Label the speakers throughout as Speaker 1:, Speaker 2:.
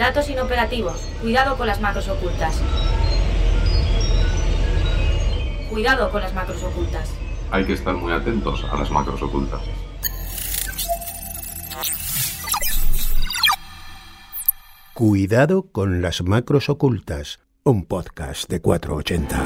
Speaker 1: Datos inoperativos. Cuidado con las macros ocultas. Cuidado con las macros ocultas.
Speaker 2: Hay que estar muy atentos a las macros ocultas.
Speaker 3: Cuidado con las macros ocultas, un podcast de 480.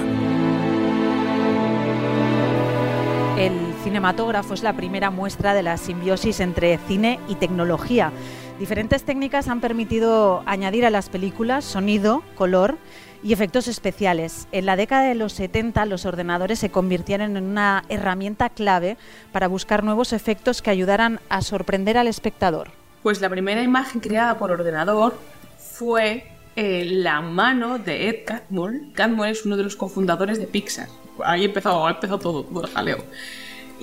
Speaker 4: El cinematógrafo es la primera muestra de la simbiosis entre cine y tecnología. Diferentes técnicas han permitido añadir a las películas sonido, color y efectos especiales. En la década de los 70 los ordenadores se convirtieron en una herramienta clave para buscar nuevos efectos que ayudaran a sorprender al espectador.
Speaker 5: Pues la primera imagen creada por ordenador fue eh, la mano de Ed Catmull. Catmull es uno de los cofundadores de Pixar. Ahí empezó, empezó todo, todo el jaleo.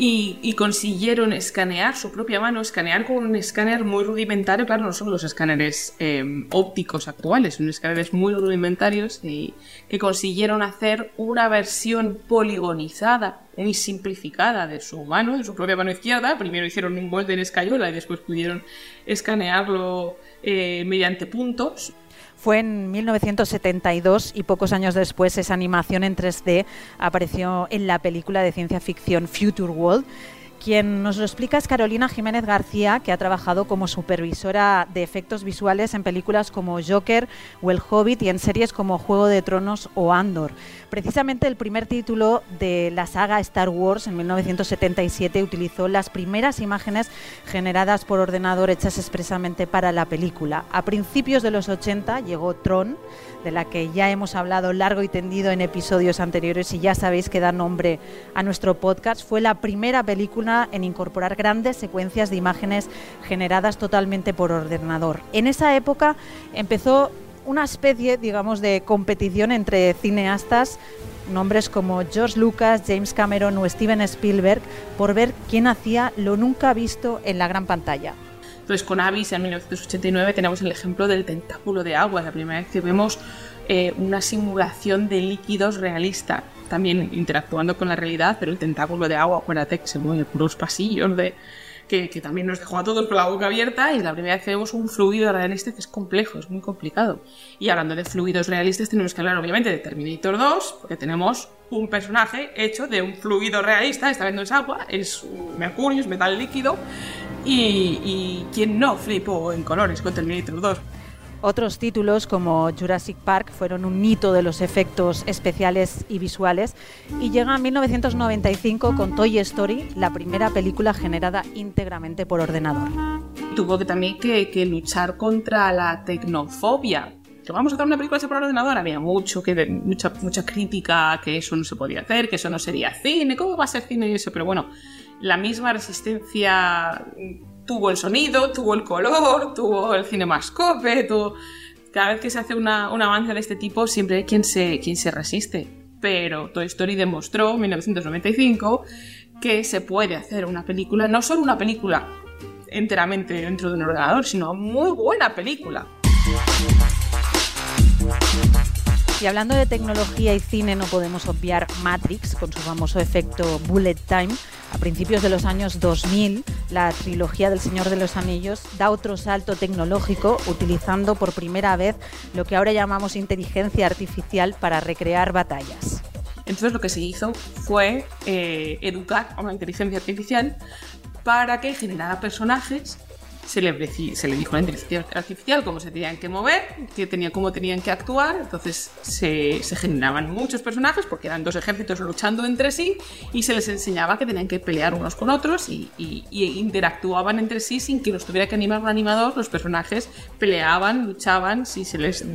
Speaker 5: Y, y, consiguieron escanear su propia mano, escanear con un escáner muy rudimentario, claro, no son los escáneres eh, ópticos actuales, son escáneres muy rudimentarios y que consiguieron hacer una versión poligonizada, muy simplificada de su mano, de su propia mano izquierda. Primero hicieron un molde en escayola y después pudieron escanearlo eh, mediante puntos.
Speaker 4: Fue en 1972 y pocos años después esa animación en 3D apareció en la película de ciencia ficción Future World quien nos lo explica es Carolina Jiménez García, que ha trabajado como supervisora de efectos visuales en películas como Joker o El Hobbit y en series como Juego de Tronos o Andor. Precisamente el primer título de la saga Star Wars en 1977 utilizó las primeras imágenes generadas por ordenador hechas expresamente para la película. A principios de los 80 llegó Tron de la que ya hemos hablado largo y tendido en episodios anteriores y ya sabéis que da nombre a nuestro podcast, fue la primera película en incorporar grandes secuencias de imágenes generadas totalmente por ordenador. En esa época empezó una especie, digamos, de competición entre cineastas, nombres como George Lucas, James Cameron o Steven Spielberg, por ver quién hacía lo nunca visto en la gran pantalla.
Speaker 5: Entonces con Avis en 1989 tenemos el ejemplo del tentáculo de agua, la primera vez que vemos eh, una simulación de líquidos realista, también interactuando con la realidad, pero el tentáculo de agua, acuérdate que se mueve por los pasillos de, que, también nos dejó a todos con la boca abierta y la primera vez que vemos un fluido realista que es complejo, es muy complicado. Y hablando de fluidos realistas tenemos que hablar obviamente de Terminator 2, porque tenemos un personaje hecho de un fluido realista, esta vez no es agua, es mercurio, es metal líquido, y, y quien no flipó en colores con Terminator 2.
Speaker 4: Otros títulos como Jurassic Park fueron un hito de los efectos especiales y visuales y llega en 1995 con Toy Story, la primera película generada íntegramente por ordenador.
Speaker 5: Tuvo que también que, que luchar contra la tecnofobia, que vamos a hacer una película hecha por ordenador, había mucho que mucha mucha crítica que eso no se podía hacer, que eso no sería cine, cómo va a ser cine y eso, pero bueno, la misma resistencia tuvo el sonido, tuvo el color, tuvo el cinemascope, tuvo... cada vez que se hace una, un avance de este tipo siempre hay quien se, quien se resiste. Pero Toy Story demostró en 1995 que se puede hacer una película, no solo una película enteramente dentro de un ordenador, sino muy buena película.
Speaker 4: Y hablando de tecnología y cine, no podemos obviar Matrix con su famoso efecto Bullet Time. A principios de los años 2000, la trilogía del Señor de los Anillos da otro salto tecnológico utilizando por primera vez lo que ahora llamamos inteligencia artificial para recrear batallas.
Speaker 5: Entonces lo que se hizo fue eh, educar a una inteligencia artificial para que generara personajes se le, se le dijo a la inteligencia artificial cómo se tenían que mover, que tenía, cómo tenían que actuar. Entonces se, se, generaban muchos personajes porque eran dos ejércitos luchando entre sí y se les enseñaba que tenían que pelear unos con otros y, y, y interactuaban entre sí sin que los tuviera que animar un animador. Los personajes peleaban, luchaban, si se les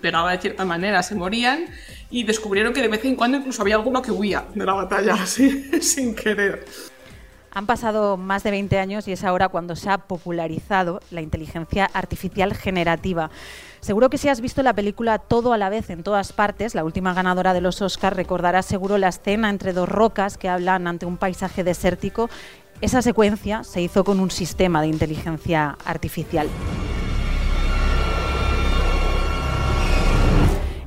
Speaker 5: pegaba de cierta manera se morían y descubrieron que de vez en cuando incluso había alguno que huía de la batalla así, sin querer.
Speaker 4: Han pasado más de 20 años y es ahora cuando se ha popularizado la inteligencia artificial generativa. Seguro que si has visto la película Todo a la vez en todas partes, la última ganadora de los Oscars, recordarás seguro la escena entre dos rocas que hablan ante un paisaje desértico. Esa secuencia se hizo con un sistema de inteligencia artificial.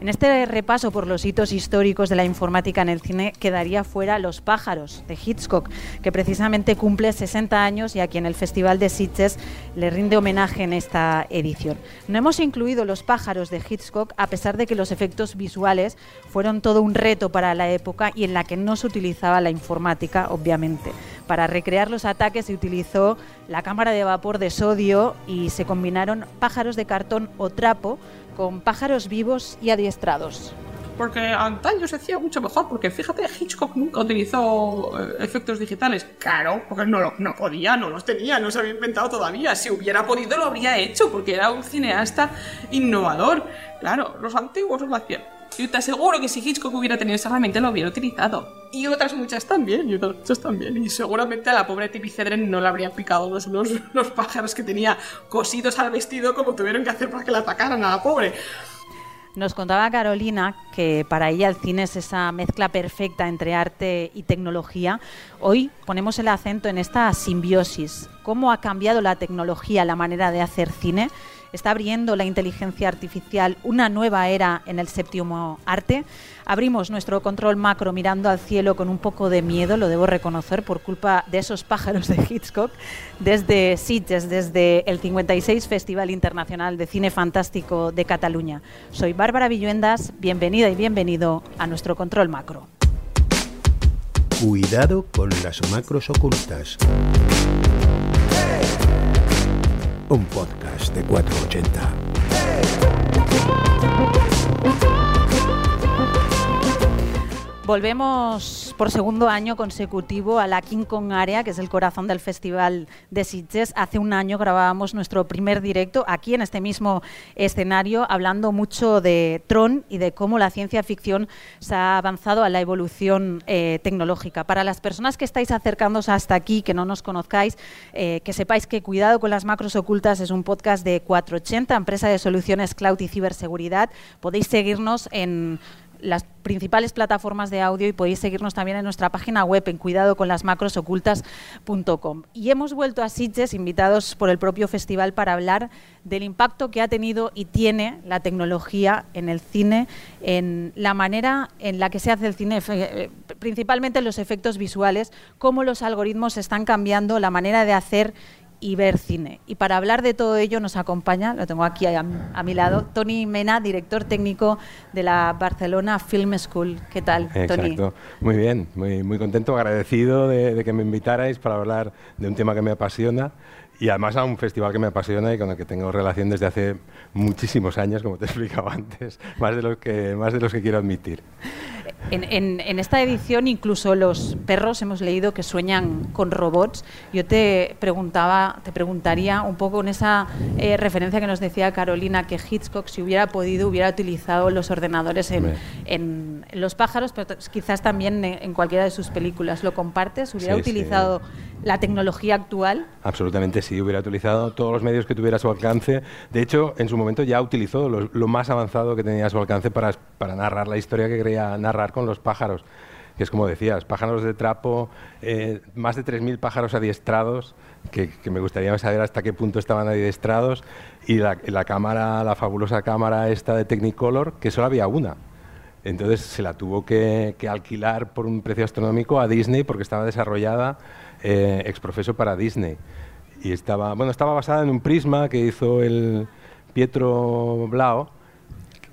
Speaker 4: En este repaso por los hitos históricos de la informática en el cine quedaría fuera Los pájaros de Hitchcock, que precisamente cumple 60 años y a quien el Festival de Sitges le rinde homenaje en esta edición. No hemos incluido Los pájaros de Hitchcock a pesar de que los efectos visuales fueron todo un reto para la época y en la que no se utilizaba la informática, obviamente. Para recrear los ataques se utilizó la cámara de vapor de sodio y se combinaron pájaros de cartón o trapo con pájaros vivos y adiestrados.
Speaker 5: Porque antaño se hacía mucho mejor, porque fíjate, Hitchcock nunca utilizó eh, efectos digitales. Claro, porque no, lo- no podía, no los tenía, no se había inventado todavía. Si hubiera podido lo habría hecho, porque era un cineasta innovador. Claro, los antiguos lo hacían. Yo te aseguro que si Hitchcock hubiera tenido esa herramienta lo hubiera utilizado. Y otras muchas también, y otras muchas también. Y seguramente a la pobre Tippi Hedren no le habrían picado los, los, los pájaros que tenía cosidos al vestido como tuvieron que hacer para que la atacaran a la pobre.
Speaker 4: Nos contaba Carolina que para ella el cine es esa mezcla perfecta entre arte y tecnología. Hoy ponemos el acento en esta simbiosis. ¿Cómo ha cambiado la tecnología la manera de hacer cine? ¿Está abriendo la inteligencia artificial una nueva era en el séptimo arte? Abrimos nuestro control macro mirando al cielo con un poco de miedo, lo debo reconocer, por culpa de esos pájaros de Hitchcock, desde Sitges, desde el 56 Festival Internacional de Cine Fantástico de Cataluña. Soy Bárbara Villuendas, bienvenida y bienvenido a nuestro control macro.
Speaker 3: Cuidado con las macros ocultas. Un podcast de 480.
Speaker 4: Volvemos por segundo año consecutivo a la King Kong Area, que es el corazón del Festival de Sitges. Hace un año grabábamos nuestro primer directo aquí en este mismo escenario, hablando mucho de Tron y de cómo la ciencia ficción se ha avanzado a la evolución eh, tecnológica. Para las personas que estáis acercándoos hasta aquí, que no nos conozcáis, eh, que sepáis que Cuidado con las Macros Ocultas es un podcast de 480, empresa de soluciones cloud y ciberseguridad. Podéis seguirnos en las principales plataformas de audio y podéis seguirnos también en nuestra página web en cuidadoconlasmacrosocultas.com. Y hemos vuelto a Sitges, invitados por el propio festival, para hablar del impacto que ha tenido y tiene la tecnología en el cine, en la manera en la que se hace el cine, eh, principalmente en los efectos visuales, cómo los algoritmos están cambiando la manera de hacer y ver cine. Y para hablar de todo ello nos acompaña, lo tengo aquí a, a, mi lado, Tony Mena, director técnico de la Barcelona Film School. ¿Qué tal, Tony?
Speaker 6: Exacto. Muy bien, muy, muy contento, agradecido de, de, que me invitarais para hablar de un tema que me apasiona y además a un festival que me apasiona y con el que tengo relación desde hace muchísimos años, como te explicaba antes, más de los que, más de los que quiero admitir.
Speaker 4: En, en, en, esta edición incluso los perros hemos leído que sueñan con robots. Yo te preguntaba, te preguntaría un poco en esa eh, referencia que nos decía Carolina que Hitchcock si hubiera podido hubiera utilizado los ordenadores en, en Los pájaros, pero quizás también en, cualquiera de sus películas. ¿Lo compartes? ¿Hubiera
Speaker 6: sí,
Speaker 4: utilizado
Speaker 6: sí.
Speaker 4: La tecnología actual?
Speaker 6: Absolutamente sí, hubiera utilizado todos los medios que tuviera a su alcance. De hecho, en su momento ya utilizó lo, lo más avanzado que tenía a su alcance para, para narrar la historia que quería narrar con los pájaros, que es como decías, pájaros de trapo, eh, más de 3.000 pájaros adiestrados, que, que, me gustaría saber hasta qué punto estaban adiestrados, y la, la, cámara, la fabulosa cámara esta de Technicolor, que solo había una. Entonces se la tuvo que, que alquilar por un precio astronómico a Disney porque estaba desarrollada eh, exprofeso para Disney. Y estaba, bueno, estaba basada en un prisma que hizo el Pietro Blau,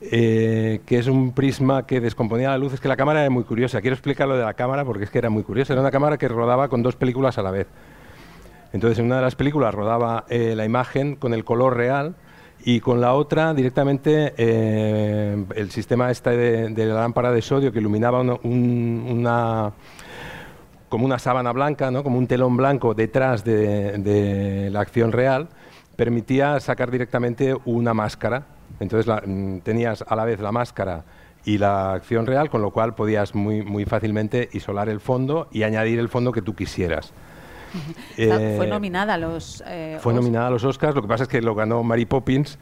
Speaker 6: eh, que es un prisma que descomponía la luz. Es que la cámara era muy curiosa. Quiero explicar lo de la cámara porque es que era muy curiosa. Era una cámara que rodaba con dos películas a la vez. Entonces, en una de las películas rodaba eh, la imagen con el color real y con la otra directamente eh, el sistema este de, la lámpara de sodio que iluminaba una, un, una como una sábana blanca, ¿no? como un telón blanco detrás de, de la acción real, permitía sacar directamente una máscara entonces la, mm, tenías a la vez la máscara y la acción real, con lo cual podías muy, muy fácilmente isolar el fondo y añadir el fondo que tú quisieras.
Speaker 4: eh, fue nominada a los eh,
Speaker 6: Fue nominada a los Oscars, lo que pasa es que lo ganó Mary Poppins,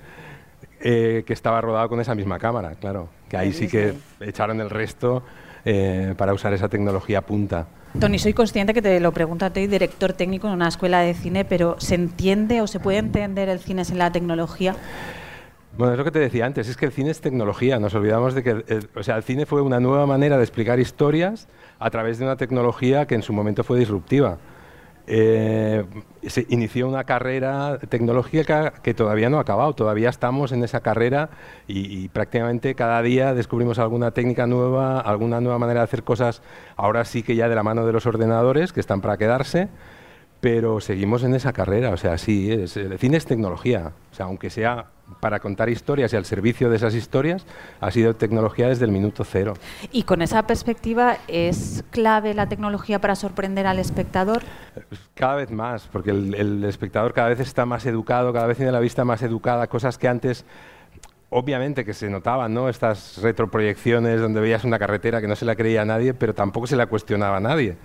Speaker 6: eh, que estaba rodada con esa misma cámara, claro. Que ahí sí que echaron el resto eh, para usar esa tecnología punta.
Speaker 4: Tony, soy consciente que te lo pregunto a director técnico en una escuela de cine, pero ¿se entiende o se puede entender el cine sin la tecnología?
Speaker 6: Bueno, es lo que te decía antes, es que el cine es tecnología, nos olvidamos de que, eh, o sea, el cine fue una nueva manera de explicar historias a través de una tecnología que en su momento fue disruptiva. Eh, se inició una carrera tecnológica que todavía no ha acabado, todavía estamos en esa carrera y, prácticamente cada día descubrimos alguna técnica nueva, alguna nueva manera de hacer cosas, ahora sí que ya de la mano de los ordenadores que están para quedarse pero seguimos en esa carrera, o sea, sí, es, el cine es tecnología, o sea, aunque sea para contar historias y al servicio de esas historias, ha sido tecnología desde el minuto cero.
Speaker 4: Y con esa perspectiva, ¿es clave la tecnología para sorprender al espectador?
Speaker 6: Cada vez más, porque el, el espectador cada vez está más educado, cada vez tiene la vista más educada, cosas que antes obviamente que se notaban, ¿no? Estas retroproyecciones donde veías una carretera que no se la creía a nadie, pero tampoco se la cuestionaba a nadie.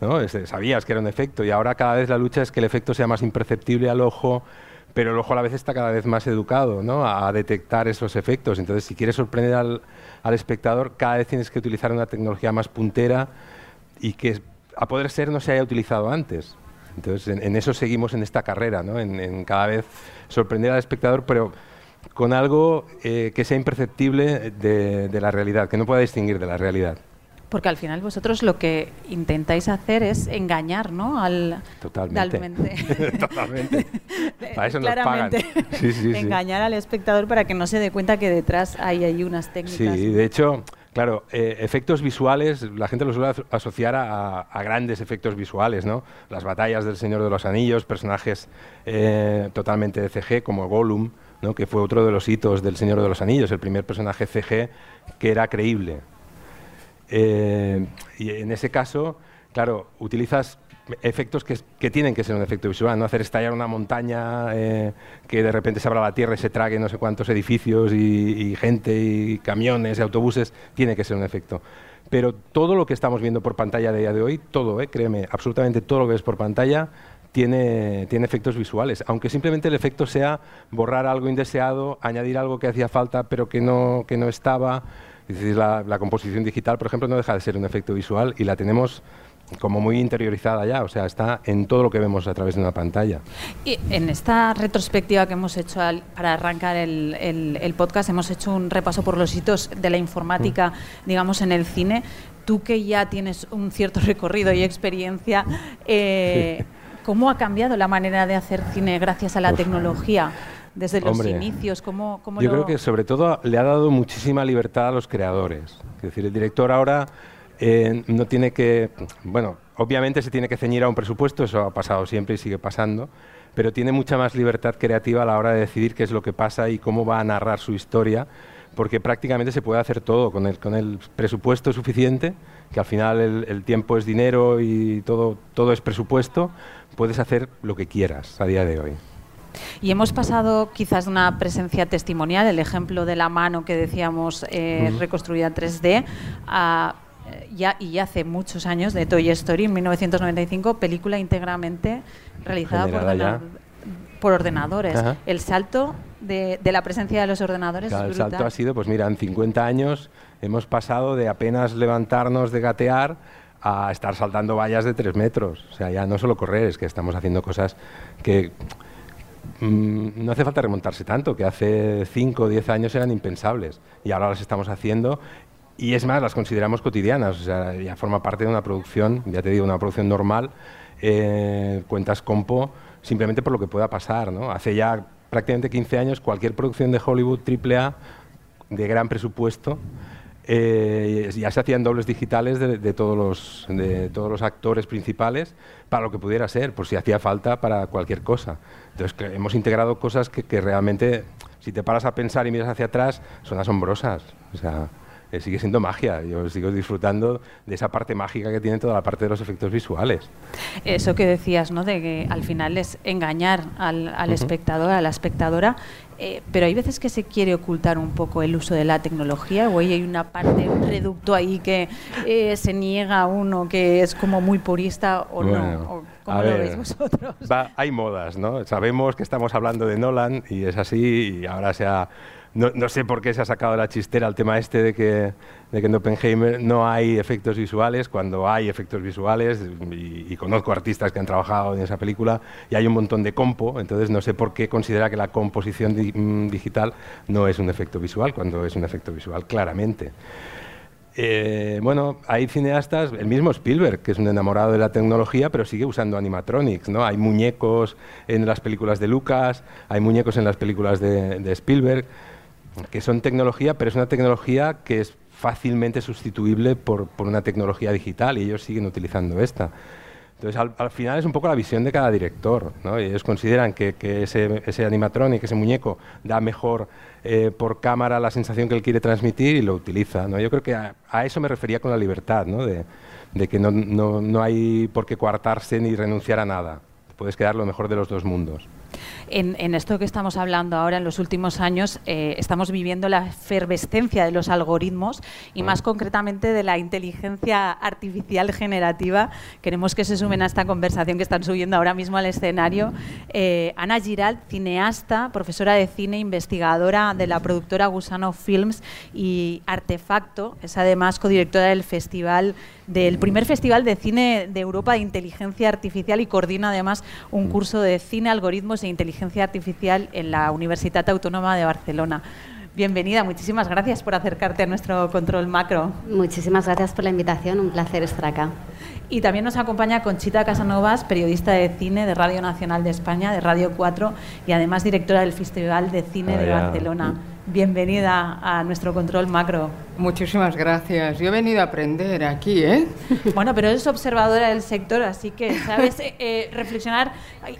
Speaker 6: ¿no? Sabías que era un efecto y ahora cada vez la lucha es que el efecto sea más imperceptible al ojo, pero el ojo a la vez está cada vez más educado ¿no? a detectar esos efectos. Entonces, si quieres sorprender al, al, espectador, cada vez tienes que utilizar una tecnología más puntera y que a poder ser no se haya utilizado antes. Entonces, en, eso seguimos en esta carrera, ¿no? en, en, cada vez sorprender al espectador, pero con algo eh, que sea imperceptible de, de la realidad, que no pueda distinguir de la realidad.
Speaker 4: Porque al final vosotros lo que intentáis hacer es engañar, ¿no? Al,
Speaker 6: Totalmente. Totalmente. Para eso nos
Speaker 4: Claramente.
Speaker 6: pagan. Sí, sí, sí.
Speaker 4: engañar al espectador para que no se dé cuenta que detrás hay ahí unas técnicas.
Speaker 6: Sí, de hecho, claro, eh, efectos visuales, la gente los suele asociar a, a, grandes efectos visuales, ¿no? Las batallas del Señor de los Anillos, personajes eh, totalmente de CG, como Gollum, ¿no? que fue otro de los hitos del Señor de los Anillos, el primer personaje CG que era creíble. Eh, y en ese caso, claro, utilizas efectos que, tienen que ser un efecto visual, no hacer estallar una montaña eh, que de repente se abra la tierra y se trague no sé cuántos edificios y, gente y camiones y autobuses, tiene que ser un efecto. Pero todo lo que estamos viendo por pantalla de día de hoy, todo, eh, créeme, absolutamente todo lo que ves por pantalla tiene, tiene efectos visuales, aunque simplemente el efecto sea borrar algo indeseado, añadir algo que hacía falta pero que no, que no estaba, es decir, la, la, composición digital, por ejemplo, no deja de ser un efecto visual y la tenemos como muy interiorizada ya, o sea, está en todo lo que vemos a través de una pantalla.
Speaker 4: Y en esta retrospectiva que hemos hecho al, para arrancar el, el, el, podcast, hemos hecho un repaso por los hitos de la informática, mm. digamos, en el cine. Tú que ya tienes un cierto recorrido y experiencia, eh, sí. ¿cómo ha cambiado la manera de hacer cine gracias a la Uf. tecnología? Desde los
Speaker 6: Hombre,
Speaker 4: inicios? ¿cómo, cómo
Speaker 6: yo
Speaker 4: lo...
Speaker 6: creo que sobre todo le ha dado muchísima libertad a los creadores. Es decir, el director ahora eh, no tiene que, bueno, obviamente se tiene que ceñir a un presupuesto, eso ha pasado siempre y sigue pasando, pero tiene mucha más libertad creativa a la hora de decidir qué es lo que pasa y cómo va a narrar su historia, porque prácticamente se puede hacer todo con el, con el presupuesto suficiente, que al final el, el tiempo es dinero y todo, todo es presupuesto, puedes hacer lo que quieras a día de hoy.
Speaker 4: Y hemos pasado quizás de una presencia testimonial, el ejemplo de la mano que decíamos eh, uh -huh. reconstruida 3D, a ya, y hace muchos años de Toy Story, en 1995, película íntegramente realizada por, ordenador, por, ordenadores. Ajá. El salto de, de, la presencia de los ordenadores
Speaker 6: claro,
Speaker 4: es.
Speaker 6: El salto ha sido, pues mira, en 50 años hemos pasado de apenas levantarnos de gatear a estar saltando vallas de 3 metros. O sea, ya no solo correr, es que estamos haciendo cosas que no hace falta remontarse tanto, que hace 5 o 10 años eran impensables y ahora las estamos haciendo y es más, las consideramos cotidianas, o sea, ya forma parte de una producción, ya te digo, una producción normal, eh, cuentas compo, simplemente por lo que pueda pasar, ¿no? Hace ya prácticamente 15 años cualquier producción de Hollywood AAA de gran presupuesto eh, ya se hacían dobles digitales de, de, todos los, de todos los actores principales para lo que pudiera ser, por si hacía falta para cualquier cosa. Entonces hemos integrado cosas que, que realmente, si te paras a pensar y miras hacia atrás, son asombrosas. O sea, eh, sigue siendo magia. Yo sigo disfrutando de esa parte mágica que tiene toda la parte de los efectos visuales.
Speaker 4: Eso que decías, ¿no? De que al final es engañar al, al uh -huh. espectador, a la espectadora, eh, pero hay veces que se quiere ocultar un poco el uso de la tecnología o hay una parte, un reducto ahí que eh, se niega a uno que es como muy purista o bueno, no. O, ¿Cómo lo ver, veis vosotros?
Speaker 6: Va, hay modas, ¿no? Sabemos que estamos hablando de Nolan y es así y ahora se ha no, sé por qué se ha sacado la chistera el tema este de que, en Oppenheimer no hay efectos visuales, cuando hay efectos visuales, y, conozco artistas que han trabajado en esa película, y hay un montón de compo, entonces no sé por qué considera que la composición mm, digital no es un efecto visual, cuando es un efecto visual claramente. Eh, bueno, hay cineastas, el mismo Spielberg, que es un enamorado de la tecnología, pero sigue usando animatronics, ¿no? Hay muñecos en las películas de Lucas, hay muñecos en las películas de Spielberg, que son tecnología, pero es una tecnología que es fácilmente sustituible por, por una tecnología digital y ellos siguen utilizando esta. Entonces, al, al, final es un poco la visión de cada director. ¿no? Ellos consideran que, que ese, ese, animatronic, ese muñeco, da mejor eh, por cámara la sensación que él quiere transmitir y lo utiliza. ¿no? Yo creo que a, a eso me refería con la libertad, ¿no? de, de que no, no hay por qué coartarse ni renunciar a nada. Puedes quedar lo mejor de los dos mundos.
Speaker 4: En, en, esto que estamos hablando ahora, en los últimos años, eh, estamos viviendo la efervescencia de los algoritmos y más concretamente de la inteligencia artificial generativa. Queremos que se sumen a esta conversación que están subiendo ahora mismo al escenario. Eh, Ana Giralt, cineasta, profesora de cine, investigadora de la productora Gusano Films y Artefacto, es además codirectora del festival del primer festival de cine de Europa de inteligencia artificial y coordina además un curso de cine, algoritmos inteligencia artificial en la Universidad Autónoma de Barcelona. Bienvenida, muchísimas gracias por acercarte a nuestro control macro.
Speaker 7: Muchísimas gracias por la invitación, un placer estar acá.
Speaker 4: Y también nos acompaña Conchita Casanovas, periodista de cine de Radio Nacional de España, de Radio 4, y además directora del Festival de Cine ah, de ya. Barcelona. Bienvenida a nuestro control macro.
Speaker 8: Muchísimas gracias. Yo he venido a aprender aquí, ¿eh?
Speaker 4: Bueno, pero eres observadora del sector, así que sabes eh, eh, reflexionar,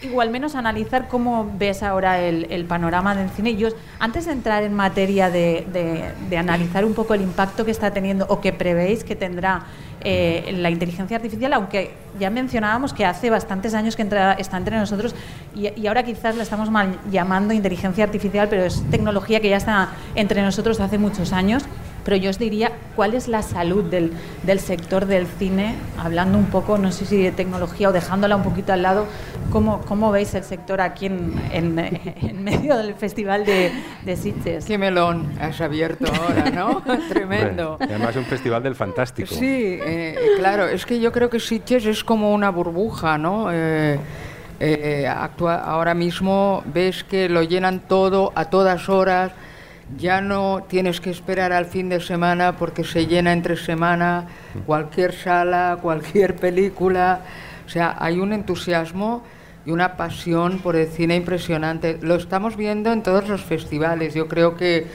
Speaker 4: igual menos analizar cómo ves ahora el, el, panorama del cine. Yo, antes de entrar en materia de, de, de analizar un poco el impacto que está teniendo o que prevéis que tendrá eh, la inteligencia artificial, aunque ya mencionábamos que hace bastantes años que entra, está entre nosotros y, y, ahora quizás la estamos mal llamando inteligencia artificial, pero es tecnología que ya está entre nosotros hace muchos años. Pero yo os diría, ¿cuál es la salud del, del sector del cine? Hablando un poco, no sé si de tecnología o dejándola un poquito al lado, ¿cómo, cómo veis el sector aquí en, en, en medio del Festival de, de Sitges?
Speaker 8: Qué melón has abierto ahora, ¿no? Tremendo.
Speaker 6: Y además es un festival del fantástico.
Speaker 8: Sí, eh, claro, es que yo creo que Sitges es como una burbuja, ¿no? Eh, eh, actua ahora mismo ves que lo llenan todo a todas horas ya no tienes que esperar al fin de semana porque se llena entre semana cualquier sala, cualquier película. O sea, hay un entusiasmo y una pasión por el cine impresionante. Lo estamos viendo en todos los festivales. Yo creo que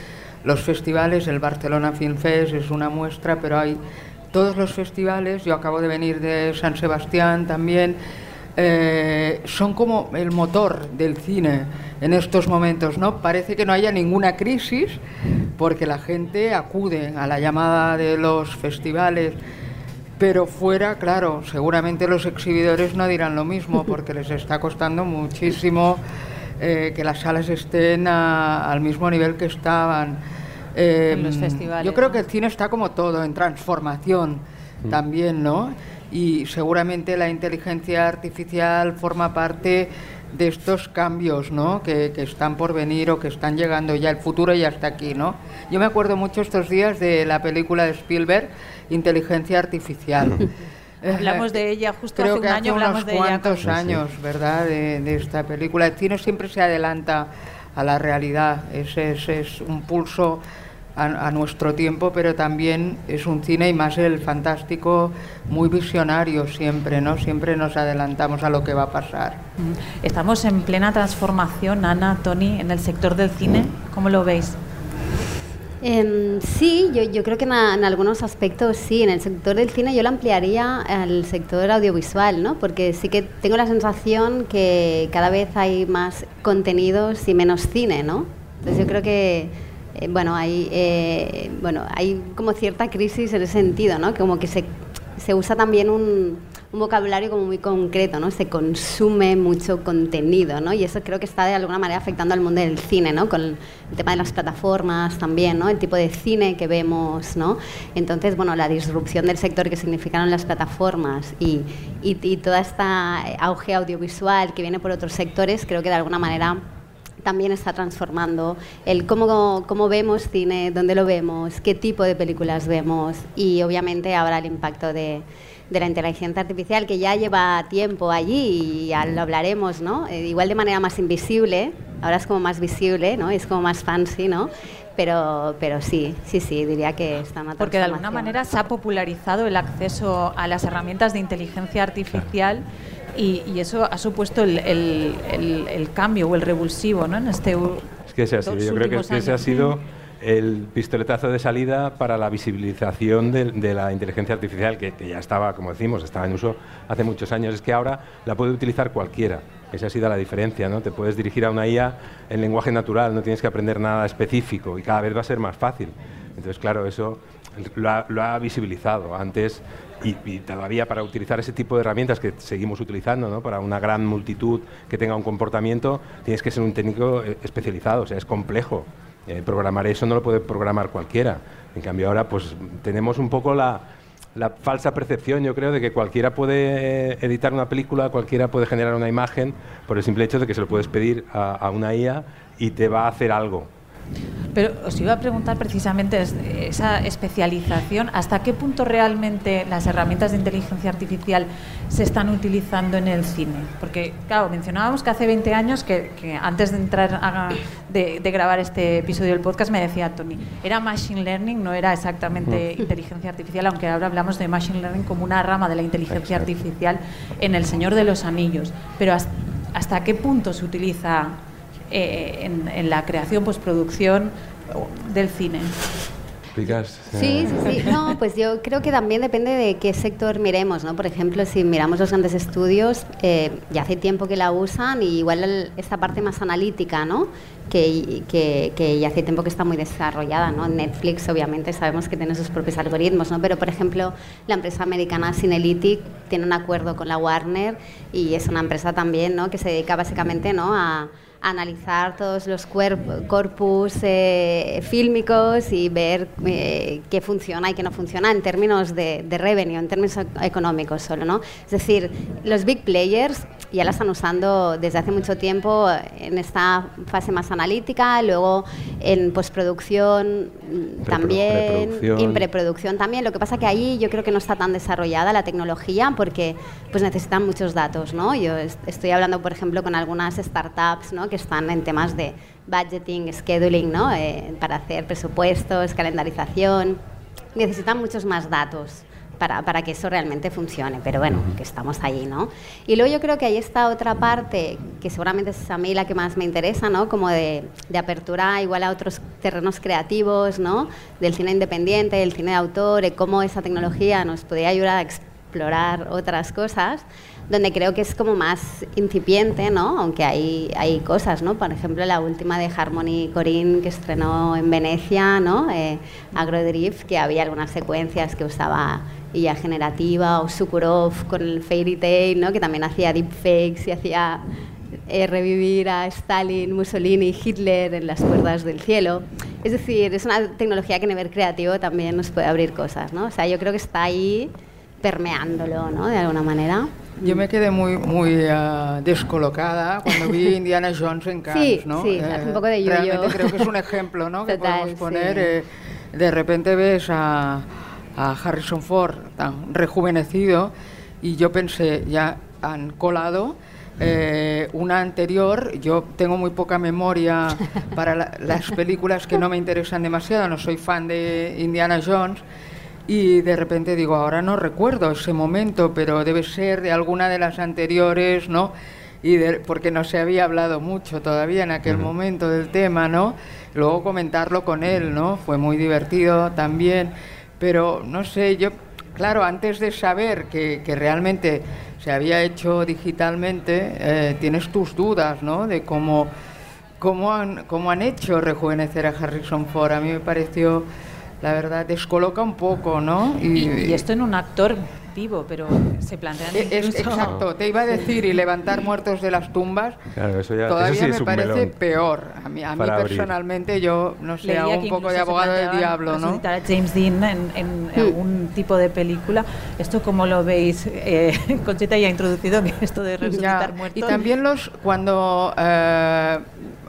Speaker 8: los festivales, el Barcelona Film Fest es una muestra, pero hay todos los festivales. Yo acabo de venir de San Sebastián también eh, son como el motor del cine en estos momentos, ¿no? Parece que no haya ninguna crisis porque la gente acude a la llamada de los festivales, pero fuera, claro, seguramente los exhibidores no dirán lo mismo porque les está costando muchísimo eh, que las salas estén a, al mismo nivel que estaban.
Speaker 4: Eh, en los festivales.
Speaker 8: Yo creo que el cine está como todo, en transformación mm. también, ¿no? Y seguramente la inteligencia artificial forma parte de estos cambios ¿no? que, que, están por venir o que están llegando ya, el futuro ya está aquí. ¿no? Yo me acuerdo mucho estos días de la película de Spielberg, Inteligencia Artificial.
Speaker 4: hablamos de ella justo
Speaker 8: Creo
Speaker 4: hace un
Speaker 8: que
Speaker 4: año,
Speaker 8: hace
Speaker 4: hablamos
Speaker 8: unos
Speaker 4: de ella.
Speaker 8: cuantos años, ¿verdad?, de, de, esta película. El cine siempre se adelanta a la realidad, ese, ese es un pulso a, a, nuestro tiempo, pero también es un cine y más el fantástico muy visionario siempre, ¿no? Siempre nos adelantamos a lo que va a pasar.
Speaker 4: Estamos en plena transformación, Ana, Tony, en el sector del cine. ¿Cómo lo veis?
Speaker 7: Eh, sí, yo, yo, creo que en, en, algunos aspectos sí. En el sector del cine yo lo ampliaría al sector audiovisual, ¿no? Porque sí que tengo la sensación que cada vez hay más contenidos y menos cine, ¿no? Entonces yo creo que eh, bueno, hay, eh, bueno, hay como cierta crisis en ese sentido, ¿no? Como que se, se usa también un, un, vocabulario como muy concreto, ¿no? Se consume mucho contenido, ¿no? Y eso creo que está de alguna manera afectando al mundo del cine, ¿no? Con el tema de las plataformas también, ¿no? El tipo de cine que vemos, ¿no? Entonces, bueno, la disrupción del sector que significaron las plataformas y, y, y toda esta auge audiovisual que viene por otros sectores, creo que de alguna manera también está transformando el cómo, cómo vemos cine, dónde lo vemos, qué tipo de películas vemos y obviamente ahora el impacto de, de la inteligencia artificial que ya lleva tiempo allí y ya lo hablaremos, ¿no? Eh, igual de manera más invisible, ahora es como más visible, ¿no? Es como más fancy, ¿no? Pero, pero sí, sí, sí, diría que está una
Speaker 4: Porque de alguna manera se ha popularizado el acceso a las herramientas de inteligencia artificial y, y eso ha supuesto el, el, el, el cambio o el revulsivo ¿no? en este
Speaker 6: Es que es así, yo creo que, es que ese ha sido el pistoletazo de salida para la visibilización de, de la inteligencia artificial, que, que, ya estaba, como decimos, estaba en uso hace muchos años. Es que ahora la puede utilizar cualquiera. Esa ha sido la diferencia, ¿no? Te puedes dirigir a una IA en lenguaje natural, no tienes que aprender nada específico y cada vez va a ser más fácil. Entonces, claro, eso lo ha, visibilizado. Antes y, todavía para utilizar ese tipo de herramientas que seguimos utilizando, ¿no? para una gran multitud que tenga un comportamiento, tienes que ser un técnico eh, especializado, o sea, es complejo. Eh, programar eso no lo puede programar cualquiera. En cambio ahora pues tenemos un poco la, falsa percepción, yo creo, de que cualquiera puede editar una película, cualquiera puede generar una imagen por el simple hecho de que se lo puedes pedir a, a una IA y te va a hacer algo.
Speaker 4: Pero os iba a preguntar precisamente esa especialización, ¿hasta qué punto realmente las herramientas de inteligencia artificial se están utilizando en el cine? Porque, claro, mencionábamos que hace 20 años, que, que antes de entrar a, de, de, grabar este episodio del podcast, me decía Tony, era machine learning, no era exactamente inteligencia artificial, aunque ahora hablamos de machine learning como una rama de la inteligencia artificial en El Señor de los Anillos. Pero ¿hasta, hasta qué punto se utiliza eh, en, en, la creación, postproducción del cine.
Speaker 7: ¿Explicas? Sí, sí, sí. No, pues yo creo que también depende de qué sector miremos, ¿no? Por ejemplo, si miramos los grandes estudios, eh, ya hace tiempo que la usan y igual el, esta parte más analítica, ¿no? Que, que, que, ya hace tiempo que está muy desarrollada, ¿no? Netflix, obviamente, sabemos que tiene sus propios algoritmos, ¿no? Pero, por ejemplo, la empresa americana Cinelytic tiene un acuerdo con la Warner y es una empresa también, ¿no? Que se dedica básicamente, ¿no? A analizar todos los corpus eh, fílmicos y ver eh, qué funciona y qué no funciona en términos de, de, revenue, en términos económicos solo, ¿no? Es decir, los big players ya la están usando desde hace mucho tiempo en esta fase más analítica, luego en postproducción también, preproducción. en preproducción también. Lo que pasa que ahí yo creo que no está tan desarrollada la tecnología porque pues necesitan muchos datos, ¿no? Yo estoy hablando, por ejemplo, con algunas startups, ¿no? Que están en temas de budgeting, scheduling, ¿no? Eh, para hacer presupuestos, calendarización. Necesitan muchos más datos para, para, que eso realmente funcione, pero bueno, que estamos allí, ¿no? Y luego yo creo que ahí está otra parte, que seguramente es a mí la que más me interesa, ¿no? Como de, de apertura igual a otros terrenos creativos, ¿no? Del cine independiente, del cine de autor, y cómo esa tecnología nos podría ayudar a explorar otras cosas donde creo que es como más incipiente, ¿no? Aunque hay, hay cosas, ¿no? Por ejemplo, la última de Harmony Corinne que estrenó en Venecia, ¿no? Eh, Agrodrift, que había algunas secuencias que usaba IA generativa, o Sukurov con el Fairy Tail, ¿no? Que también hacía deepfakes y hacía eh, revivir a Stalin, Mussolini, Hitler en las cuerdas del cielo. Es decir, es una tecnología que a nivel creativo también nos puede abrir cosas, ¿no? O sea, yo creo que está ahí permeándolo, ¿no? De alguna manera.
Speaker 8: Yo me quedé muy, muy uh, descolocada cuando vi Indiana Jones en Cannes,
Speaker 7: sí,
Speaker 8: ¿no?
Speaker 7: Sí, eh, un poco de.
Speaker 8: Realmente creo que es un ejemplo, ¿no?
Speaker 7: Total,
Speaker 8: que podemos poner.
Speaker 7: Sí.
Speaker 8: Eh, de repente ves a, a, Harrison Ford tan rejuvenecido y yo pensé, ya han colado eh, una anterior. Yo tengo muy poca memoria para la, las películas que no me interesan demasiado, no soy fan de Indiana Jones y de repente digo, ahora no recuerdo ese momento, pero debe ser de alguna de las anteriores, ¿no? Y de, porque no se había hablado mucho todavía en aquel uh -huh. momento del tema, ¿no? Luego comentarlo con él, ¿no? Fue muy divertido también, pero no sé, yo, claro, antes de saber que, que realmente se había hecho digitalmente, eh, tienes tus dudas, ¿no? De cómo, cómo, han, cómo han hecho rejuvenecer a Harrison Ford. A mí me pareció la verdad descoloca un poco, ¿no?
Speaker 4: Y, y esto en un actor vivo, pero se plantean
Speaker 8: es,
Speaker 4: incluso...
Speaker 8: Exacto, te iba a decir, y levantar muertos de las tumbas,
Speaker 6: claro, eso ya,
Speaker 8: todavía
Speaker 6: eso sí
Speaker 8: me parece peor. A mí, a mí personalmente, yo, no sé, hago un poco de abogado del diablo, ¿no?
Speaker 4: a James Dean en, en sí. algún tipo de película. ¿Esto cómo lo veis? Eh, Conchita ya ha introducido que esto de resucitar
Speaker 8: ya,
Speaker 4: muertos...
Speaker 8: Y también los, cuando... Eh,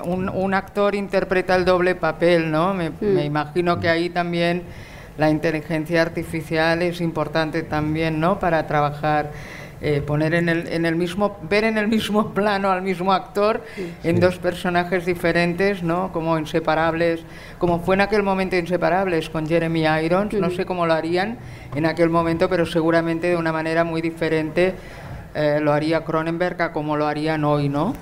Speaker 8: un, un actor interpreta el doble papel, ¿no? Me,
Speaker 7: Mm.
Speaker 8: me imagino que ahí también la inteligencia artificial es importante también, ¿no? Para trabajar, eh, poner en el, en el mismo, ver en el mismo plano al mismo actor en dos personajes diferentes, ¿no? Como inseparables, como fue en aquel momento inseparables con Jeremy Irons, no sé cómo lo harían en aquel momento, pero seguramente de una manera muy diferente eh, lo haría Cronenberg a como lo harían hoy, ¿no?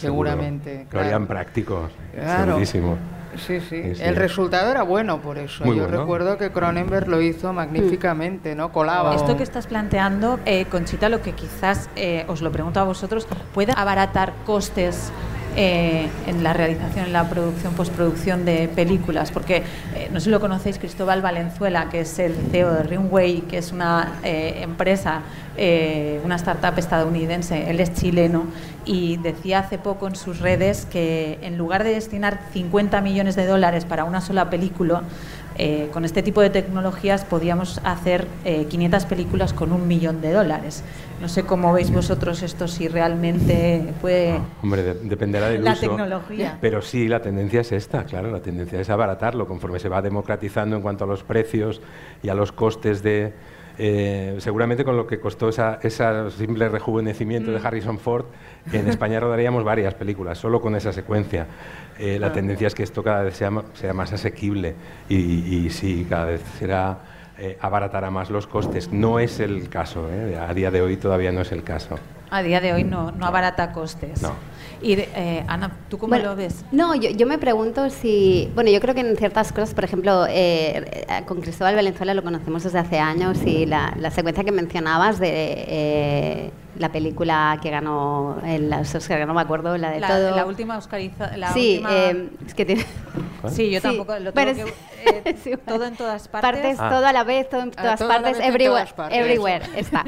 Speaker 8: Seguramente.
Speaker 6: Lo harían
Speaker 8: claro.
Speaker 6: prácticos.
Speaker 8: Claro.
Speaker 6: Segurísimo.
Speaker 8: Sí, sí,
Speaker 6: Sí, sí.
Speaker 8: El resultado era bueno por eso.
Speaker 6: Muy
Speaker 8: Yo
Speaker 6: bueno.
Speaker 8: recuerdo que Cronenberg lo hizo magníficamente, ¿no? Colaba.
Speaker 4: Esto que estás planteando, eh, Conchita, lo que quizás eh, os lo pregunto a vosotros, ¿puede abaratar costes eh, en la realización, en la producción, postproducción de películas? Porque eh, no sé si lo conocéis, Cristóbal Valenzuela, que es el CEO de Ringway, que es una eh, empresa, una startup estadounidense, él es chileno, y decía hace poco en sus redes que en lugar de destinar 50 millones de dólares para una sola película, con este tipo de tecnologías podíamos hacer eh, 500 películas con un millón de dólares. No sé cómo veis vosotros esto, si realmente puede...
Speaker 6: Hombre, de- dependerá del
Speaker 4: La
Speaker 6: uso.
Speaker 4: tecnología.
Speaker 6: Pero sí, la tendencia es esta, claro, la tendencia es abaratarlo conforme se va democratizando en cuanto a los precios y a los costes de... eh, seguramente con lo que costó esa, ese simple rejuvenecimiento
Speaker 4: Mm.
Speaker 6: de Harrison Ford, en España rodaríamos varias películas, solo con esa secuencia. Eh, la tendencia es que esto cada vez sea más asequible y, y sí, cada vez será... eh, abaratará más los costes. No es el caso, ¿eh? a día de hoy todavía no es el caso.
Speaker 4: A día de hoy no, no abarata costes.
Speaker 6: No.
Speaker 4: Y de- eh, Ana, ¿tú cómo
Speaker 7: Bueno,
Speaker 4: lo ves?
Speaker 7: No, yo, yo me pregunto si, bueno, yo creo que en ciertas cosas, por ejemplo, eh, con Cristóbal Valenzuela lo conocemos desde hace años y la, la secuencia que mencionabas de eh, la película que ganó, el Oscar, no me acuerdo, la de
Speaker 4: La,
Speaker 7: todo.
Speaker 4: la última Oscariza... La
Speaker 7: sí,
Speaker 4: última-
Speaker 7: eh, es que tiene...
Speaker 4: sí, yo
Speaker 7: sí,
Speaker 4: tampoco lo tengo que... eh,
Speaker 7: sí, bueno.
Speaker 4: todo en todas partes.
Speaker 7: Partes,
Speaker 6: Ah.
Speaker 7: todo a la vez, todo en
Speaker 8: Ah,
Speaker 7: todas partes,
Speaker 8: vez en
Speaker 7: everywhere,
Speaker 8: todas partes.
Speaker 7: everywhere está.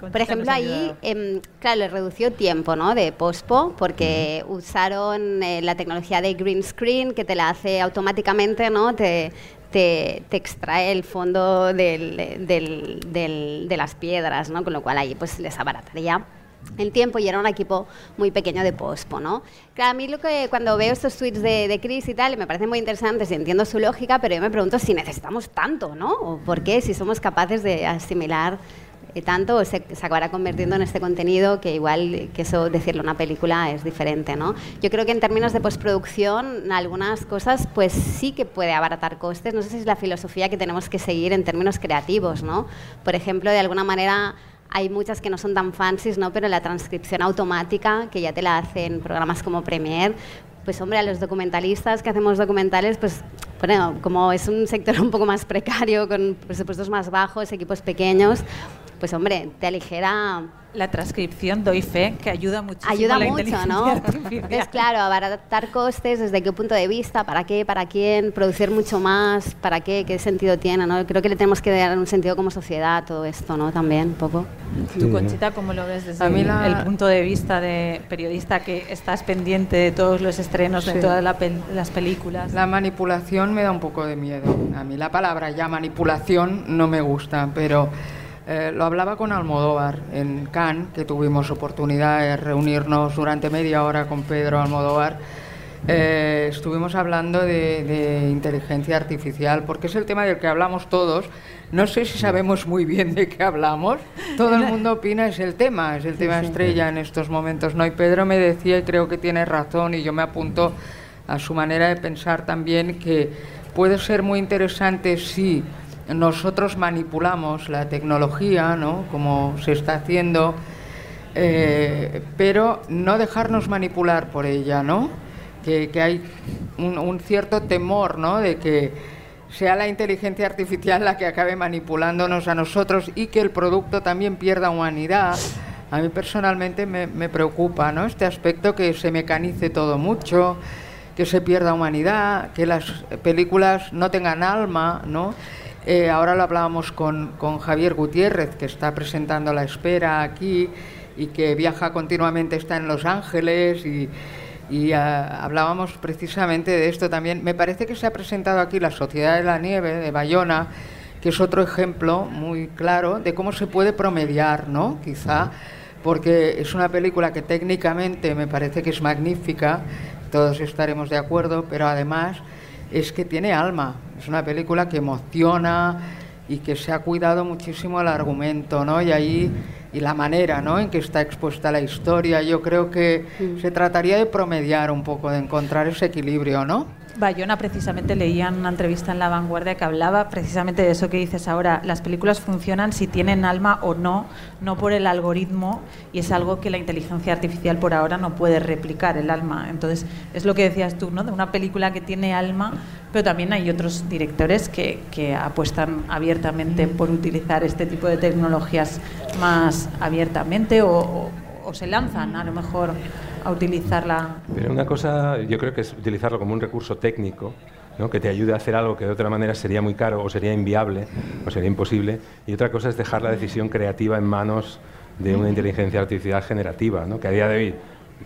Speaker 7: Por ejemplo, ahí, em, claro, le redució tiempo, ¿no? De pospo, porque usaron eh, la tecnología de green screen que te la hace automáticamente, ¿no? Te, te, te extrae el fondo del, del- del- de las piedras, ¿no? Con lo cual ahí pues les abarataría el tiempo y era un equipo muy pequeño de pospo, ¿no? Claro, a mí lo que cuando veo estos tweets de, de Chris y tal, me parecen muy interesantes y entiendo su lógica, pero yo me pregunto si necesitamos tanto, ¿no? ¿O por qué? Si somos capaces de asimilar eh, tanto o se, se acabará convirtiendo en este contenido que igual que eso decirlo una película es diferente, ¿no? Yo creo que en términos de postproducción algunas cosas pues sí que puede abaratar costes, no sé si es la filosofía que tenemos que seguir en términos creativos, ¿no? Por ejemplo, de alguna manera hay muchas que no son tan fancies, ¿no? Pero la transcripción automática, que ya te la hacen programas como Premiere, pues hombre, a los documentalistas que hacemos documentales, pues bueno, como es un sector un poco más precario, con presupuestos más bajos, equipos pequeños, pues hombre, te aligera
Speaker 4: La transcripción, doy fe, que ayuda muchísimo
Speaker 7: ayuda
Speaker 4: la
Speaker 7: mucho,
Speaker 4: inteligencia
Speaker 7: ¿no?
Speaker 4: artificial.
Speaker 7: Entonces, claro, abaratar costes, desde qué punto de vista, para qué, para quién, producir mucho más, para qué, qué sentido tiene, ¿no? Creo que le tenemos que dar un sentido como sociedad a todo esto, ¿no? También, un poco.
Speaker 4: Tú, Conchita, ¿cómo lo ves desde
Speaker 8: la-
Speaker 4: el punto de vista de periodista que estás pendiente de todos los estrenos, de
Speaker 8: Sí.
Speaker 4: todas la pel- las películas?
Speaker 8: La manipulación me da un poco de miedo. A mí la palabra ya manipulación no me gusta, pero eh, lo hablaba con Almodóvar en Cannes, que tuvimos oportunidad de reunirnos durante media hora con Pedro Almodóvar. Eh, estuvimos hablando de, de inteligencia artificial, porque es el tema del que hablamos todos. No sé si sabemos muy bien de qué hablamos. Todo el mundo opina, es el tema, es el tema estrella en estos momentos. ¿no? Y Pedro me decía, y creo que tiene razón, y yo me apunto a su manera de pensar también, que puede ser muy interesante si nosotros manipulamos la tecnología, ¿no? como se está haciendo, eh, pero no dejarnos manipular por ella, ¿no? Que, que hay un, un cierto temor, ¿no? De que sea la inteligencia artificial la que acabe manipulándonos a nosotros y que el producto también pierda humanidad. A mí personalmente me, me preocupa, ¿no? Este aspecto que se mecanice todo mucho, que se pierda humanidad, que las películas no tengan alma, ¿no? Eh, ahora lo hablábamos con, con Javier Gutiérrez, que está presentando La Espera aquí y que viaja continuamente, está en Los Ángeles y, ah, hablábamos precisamente de esto también. Me parece que se ha presentado aquí La Sociedad de la Nieve de Bayona, que es otro ejemplo muy claro de cómo se puede promediar, ¿no? Quizá porque es una película que técnicamente me parece que es magnífica, todos estaremos de acuerdo, pero además es que tiene alma. Es una película que emociona y que se ha cuidado muchísimo el argumento, ¿no? Y ahí y la manera, ¿no? En que está expuesta la historia. Yo creo que
Speaker 7: Mm.
Speaker 8: se trataría de promediar un poco, de encontrar ese equilibrio, ¿no?
Speaker 4: Bayona precisamente leía en una entrevista en La Vanguardia que hablaba precisamente de eso que dices ahora. Las películas funcionan si tienen alma o no, no por el algoritmo, y es algo que la inteligencia artificial por ahora no puede replicar, el alma. Entonces, es lo que decías tú, ¿no? De una película que tiene alma, pero también hay otros directores que, apuestan abiertamente por utilizar este tipo de tecnologías más abiertamente o se lanzan a lo mejor a utilizarla.
Speaker 6: Pero una cosa, yo creo que es utilizarlo como un recurso técnico, ¿no? que te ayude a hacer algo que de otra manera sería muy caro o sería inviable o sería imposible. Y otra cosa es dejar la decisión creativa en manos de una inteligencia artificial generativa, ¿no? que a día de hoy,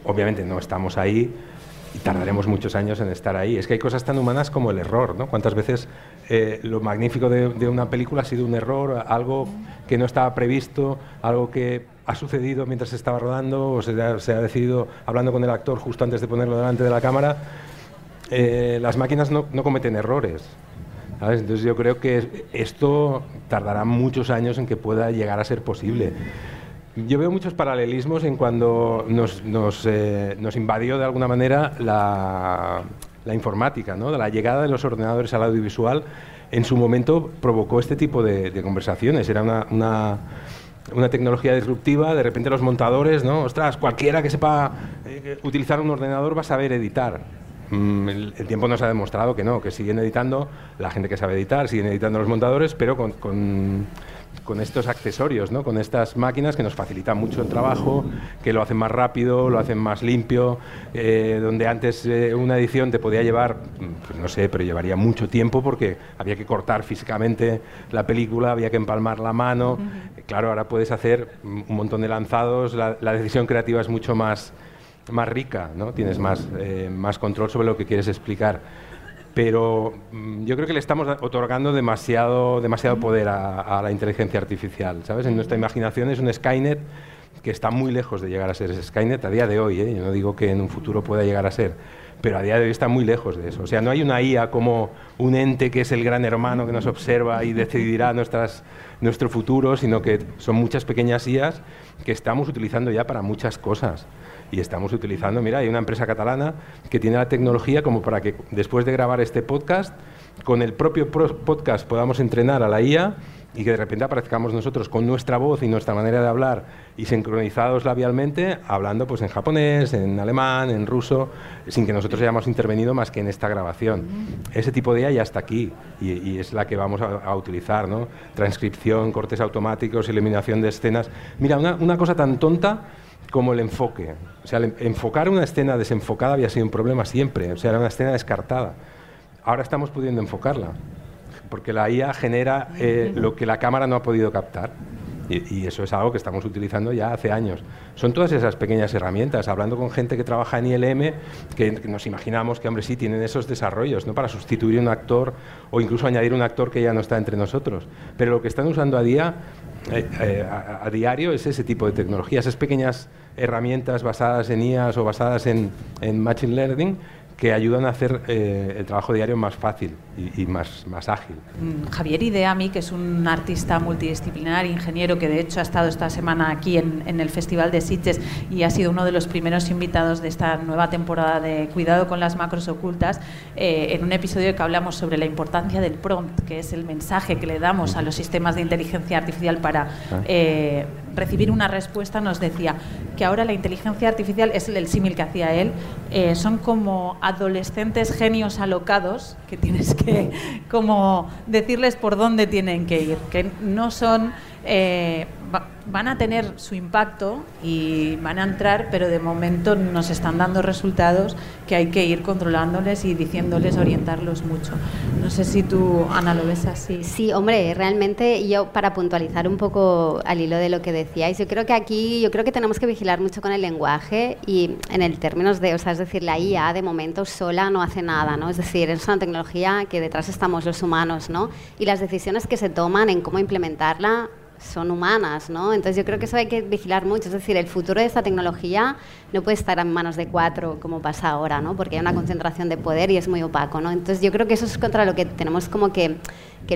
Speaker 6: obviamente, no estamos ahí y tardaremos muchos años en estar ahí. Es que hay cosas tan humanas como el error, ¿no? ¿Cuántas veces eh, lo magnífico de, de una película ha sido un error, algo que no estaba previsto, algo que ha sucedido mientras se estaba rodando o se ha, se ha decidido hablando con el actor justo antes de ponerlo delante de la cámara? Eh, las máquinas no, no cometen errores. ¿sabes? Entonces yo creo que esto tardará muchos años en que pueda llegar a ser posible. Yo veo muchos paralelismos en cuando nos, nos, eh, nos invadió de alguna manera la, la informática, ¿no? la llegada de los ordenadores al audiovisual en su momento provocó este tipo de, de conversaciones. Era una, una, una tecnología disruptiva, de repente los montadores, ¿no? Ostras, cualquiera que sepa eh, utilizar un ordenador va a saber editar. Mm, el, el tiempo nos ha demostrado que no, que siguen editando la gente que sabe editar, siguen editando los montadores, pero con, con, con estos accesorios, ¿no? con estas máquinas que nos facilitan mucho el trabajo, que lo hacen más rápido, lo hacen más limpio, eh, donde antes eh, una edición te podía llevar, mm, pues no sé, pero llevaría mucho tiempo porque había que cortar físicamente la película, había que empalmar la mano. Claro, ahora puedes hacer mm, un montón de lanzados, la, la decisión creativa es mucho más más rica, ¿no? Tienes más, eh, más control sobre lo que quieres explicar. Pero mm, yo creo que le estamos otorgando demasiado, demasiado poder a, la inteligencia artificial, ¿sabes? En nuestra imaginación es un Skynet que está muy lejos de llegar a ser ese Skynet a día de hoy, ¿eh? Yo no digo que en un futuro pueda llegar a ser, pero a día de hoy está muy lejos de eso. O sea, no hay una IA como un ente que es el gran hermano que nos observa y decidirá nuestro futuro, sino que son muchas pequeñas IAs que estamos utilizando ya para muchas cosas. Y estamos utilizando, mira, hay una empresa catalana que tiene la tecnología como para que después de grabar este podcast, con el propio pro- podcast podamos entrenar a la IA y que de repente aparezcamos nosotros con nuestra voz y nuestra manera de hablar y sincronizados labialmente, hablando pues en japonés, en alemán, en ruso, sin que nosotros hayamos intervenido más que en esta grabación. Ese tipo de IA ya está aquí y, y es la que vamos a, a utilizar, ¿no? Transcripción, cortes automáticos, eliminación de escenas. Mira, una, una cosa tan tonta como el enfoque. O sea, enfocar una escena desenfocada había sido un problema siempre. O sea, era una escena descartada. Ahora estamos pudiendo enfocarla, porque la IA genera eh, lo que la cámara no ha podido captar. Y, y eso es algo que estamos utilizando ya hace años. Son todas esas pequeñas herramientas. Hablando con gente que trabaja en ILM, que, que nos imaginamos que, hombre, sí, tienen esos desarrollos, ¿no? Para sustituir un actor o incluso añadir un actor que ya no está entre nosotros. Pero lo que están usando a día eh, eh, a, diario es ese tipo de tecnología, esas pequeñas herramientas basadas en IAS o basadas en, en Machine Learning que ayudan a hacer eh, el trabajo diario más fácil y, y más, más ágil.
Speaker 4: Mm, Javier Ideami, que es un artista multidisciplinar, ingeniero, que de hecho ha estado esta semana aquí en, en el Festival de Sitges y ha sido uno de los primeros invitados de esta nueva temporada de Cuidado con las macros ocultas, eh, en un episodio que hablamos sobre la importancia del prompt, que es el mensaje que le damos a los sistemas de inteligencia artificial para eh, recibir una respuesta, nos decía que ahora la inteligencia artificial, es el, símil que hacía él, eh, son como adolescentes genios alocados que tienes que como decirles por dónde tienen que ir, que no son eh, van a tener su impacto y van a entrar, pero de momento nos están dando resultados que hay que ir controlándoles y diciéndoles, orientarlos mucho. No sé si tú, Ana, lo ves así.
Speaker 7: Sí, hombre, realmente yo para puntualizar un poco al hilo de lo que decíais, yo creo que aquí yo creo que tenemos que vigilar mucho con el lenguaje y en el términos de, o sea, es decir, la IA de momento sola no hace nada, ¿no? Es decir, es una tecnología que detrás estamos los humanos, ¿no? Y las decisiones que se toman en cómo implementarla son humanas, ¿no? Entonces yo creo que eso hay que vigilar mucho, es decir, el futuro de esta tecnología no puede estar en manos de cuatro como pasa ahora, ¿no? Porque hay una concentración de poder y es muy opaco, ¿no? Entonces yo creo que eso es contra lo que tenemos como que,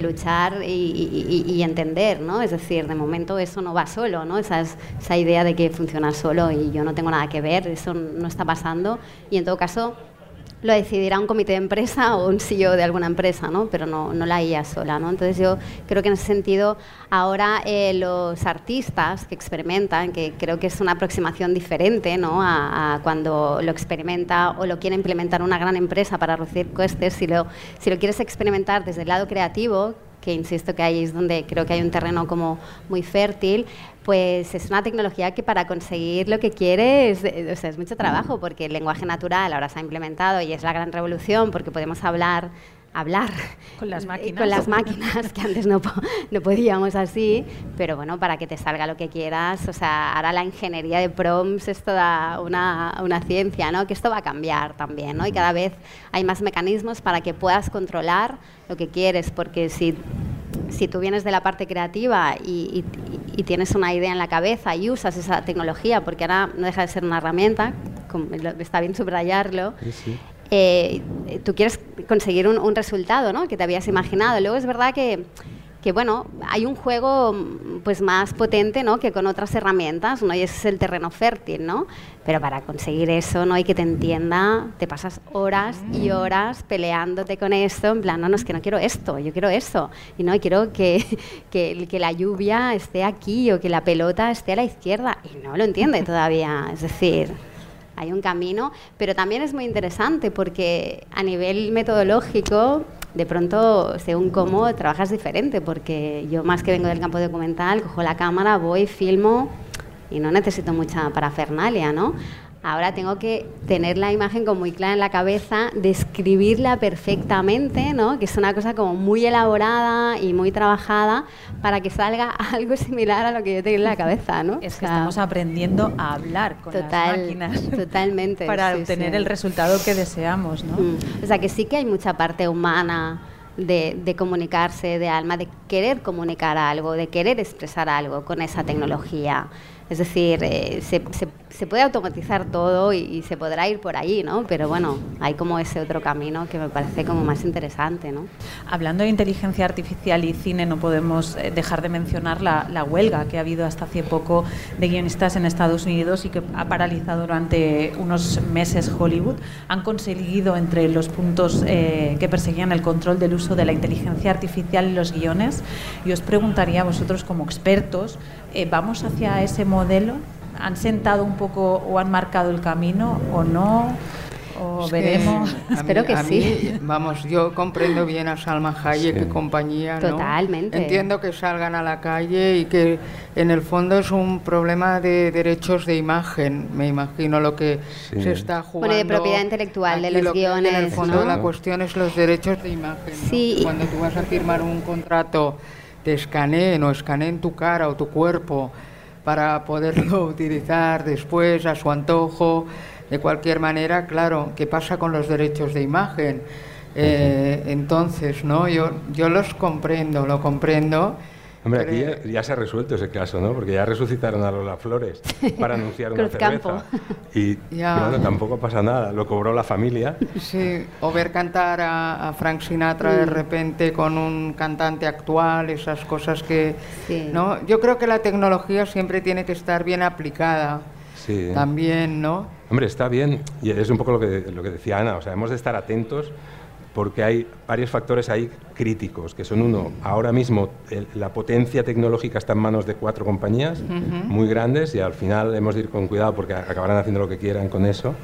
Speaker 7: luchar y, entender, ¿no? Es decir, de momento eso no va solo, ¿no? Esa, es- esa idea de que funciona solo y yo no tengo nada que ver, eso no está pasando y en todo caso lo decidirá un comité de empresa o un CEO de alguna empresa, ¿no? pero no, no la IA sola. ¿no? Entonces yo creo que en ese sentido ahora eh, los artistas que experimentan, que creo que es una aproximación diferente ¿no? a, a cuando lo experimenta o lo quiere implementar una gran empresa para reducir costes, si lo, si lo quieres experimentar desde el lado creativo, que insisto que ahí es donde creo que hay un terreno como muy fértil, pues es una tecnología que para conseguir lo que quiere es, mucho trabajo, porque el lenguaje natural ahora se ha implementado y es la gran revolución, porque podemos hablar hablar
Speaker 4: Con las máquinas.
Speaker 7: con las máquinas que antes no, no podíamos así pero bueno para que te salga lo que quieras o sea ahora la ingeniería de prompts es toda una, una ciencia no que esto va a cambiar también no y cada vez hay más mecanismos para que puedas controlar lo que quieres porque si si tú vienes de la parte creativa y, y- y tienes una idea en la cabeza y usas esa tecnología, porque ahora no deja de ser una herramienta, está bien subrayarlo, eh, tú quieres conseguir un, un resultado ¿no? que te habías imaginado. Luego es verdad que, que, bueno, hay un juego pues, más potente ¿no? que con otras herramientas, ¿no? y ese es el terreno fértil, ¿no? Pero para conseguir eso, ¿no? hay que te entienda, te pasas horas y horas peleándote con esto, en plan, no, no, es que no quiero esto, yo quiero eso, y no, quiero que, que, que la lluvia esté aquí o que la pelota esté a la izquierda, y no lo entiende todavía, es decir hay un camino, pero también es muy interesante porque a nivel metodológico, de pronto, según cómo, trabajas diferente, porque yo más que vengo del campo documental, cojo la cámara, voy, filmo y no necesito mucha parafernalia, ¿no? Ahora tengo que tener la imagen como muy clara en la cabeza, describirla perfectamente, ¿no? Que es una cosa como muy elaborada y muy trabajada para que salga algo similar a lo que yo tengo en la cabeza, ¿no?
Speaker 4: Es
Speaker 7: O
Speaker 4: que estamos aprendiendo a hablar con
Speaker 7: Total,
Speaker 4: las máquinas
Speaker 7: totalmente,
Speaker 4: para
Speaker 7: sí,
Speaker 4: obtener
Speaker 7: sí.
Speaker 4: el resultado que deseamos, ¿no?
Speaker 7: Mm. O sea que sí que hay mucha parte humana de, de comunicarse, de alma, de querer comunicar algo, de querer expresar algo con esa tecnología. Es decir, eh, se, se- se puede automatizar todo y, y se podrá ir por ahí, ¿no? Pero bueno, hay como ese otro camino que me parece como más interesante, ¿no?
Speaker 4: Hablando de inteligencia artificial y cine, no podemos eh, dejar de mencionar la, la huelga que ha habido hasta hace poco de guionistas en Estados Unidos y que ha paralizado durante unos meses Hollywood. Han conseguido entre los puntos eh, que perseguían el control del uso de la inteligencia artificial en los guiones. Y os preguntaría a vosotros como expertos, eh, ¿vamos hacia ese modelo? ¿Han sentado un poco o han marcado el camino o no? ¿O
Speaker 8: Es que
Speaker 4: veremos?
Speaker 7: Espero
Speaker 8: mí-
Speaker 7: que sí.
Speaker 8: mí, vamos, yo comprendo bien a Salma Hayek
Speaker 6: Sí.
Speaker 8: y compañía, ¿no?
Speaker 7: Totalmente.
Speaker 8: Entiendo que salgan a la calle y que en el fondo es un problema de derechos de imagen, me imagino lo que
Speaker 6: Sí.
Speaker 8: se está jugando.
Speaker 7: Bueno, de propiedad intelectual de los
Speaker 8: lo que hay En el
Speaker 7: guiones,
Speaker 8: fondo
Speaker 7: ¿no?
Speaker 8: la cuestión es los derechos de imagen. ¿no?
Speaker 7: Sí.
Speaker 8: Cuando tú vas a firmar un contrato, te escaneen o escaneen tu cara o tu cuerpo para poderlo utilizar después a su antojo. De cualquier manera, claro, ¿qué pasa con los derechos de imagen? Eh, entonces, ¿no? Yo, yo los comprendo, lo comprendo.
Speaker 6: Hombre, aquí ya, ya se ha resuelto ese caso, ¿no? Porque ya resucitaron a Lola Flores para anunciar una cerveza. Y
Speaker 8: Ya.
Speaker 6: bueno, tampoco pasa nada, lo cobró la familia.
Speaker 8: Sí, o ver cantar a, a Frank Sinatra de repente con un cantante actual, esas cosas que...
Speaker 7: Sí.
Speaker 8: ¿no? Yo creo que la tecnología siempre tiene que estar bien aplicada
Speaker 6: Sí.
Speaker 8: también, ¿no?
Speaker 6: Hombre, está bien, y es un poco lo que, lo que decía Ana, o sea, hemos de estar atentos porque hay varios factores ahí críticos, que son uno, ahora mismo el- la potencia tecnológica está en manos de cuatro compañías muy grandes y al final hemos de ir con cuidado porque acabarán haciendo lo que quieran con eso.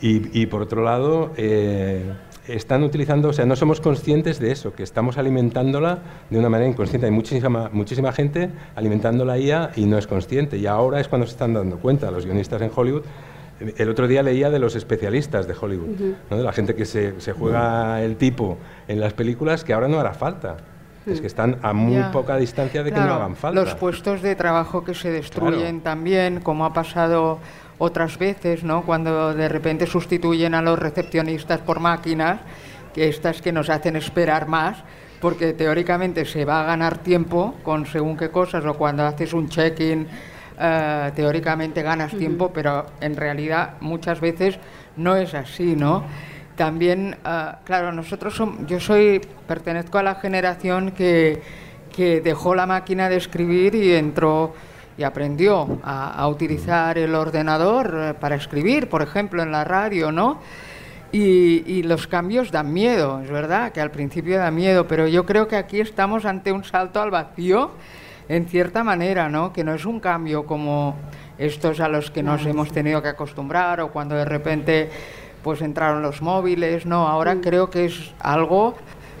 Speaker 6: Y, y por otro lado, eh, están utilizando, o sea, no somos conscientes de eso, que estamos alimentándola de una manera inconsciente. Hay muchísima, muchísima gente alimentando la IA y no es consciente. Y ahora es cuando se están dando cuenta los guionistas en Hollywood. El otro día leía de los especialistas de Hollywood, ¿no? de la gente que se, se juega el tipo en las películas, que ahora no hará falta. Es que están a muy
Speaker 8: Ya.
Speaker 6: poca distancia de que no hagan falta.
Speaker 8: Los puestos de trabajo que se destruyen
Speaker 6: Claro.
Speaker 8: también, como ha pasado otras veces, ¿no? Cuando de repente sustituyen a los recepcionistas por máquinas, que estas que nos hacen esperar más, porque teóricamente se va a ganar tiempo con según qué cosas o cuando haces un check-in eh, teóricamente ganas tiempo, pero en realidad muchas veces no es así, ¿no? También, eh, claro, nosotros yo soy, pertenezco a la generación que, que dejó la máquina de escribir y entró y aprendió a, a utilizar el ordenador eh, para escribir, por ejemplo, en la radio, ¿no? Y, y los cambios dan miedo, es verdad que al principio da miedo, pero yo creo que aquí estamos ante un salto al vacío, en cierta manera, ¿no? Que no es un cambio como estos a los que nos hemos tenido que acostumbrar o cuando de repente pues entraron los móviles, no, ahora creo que es algo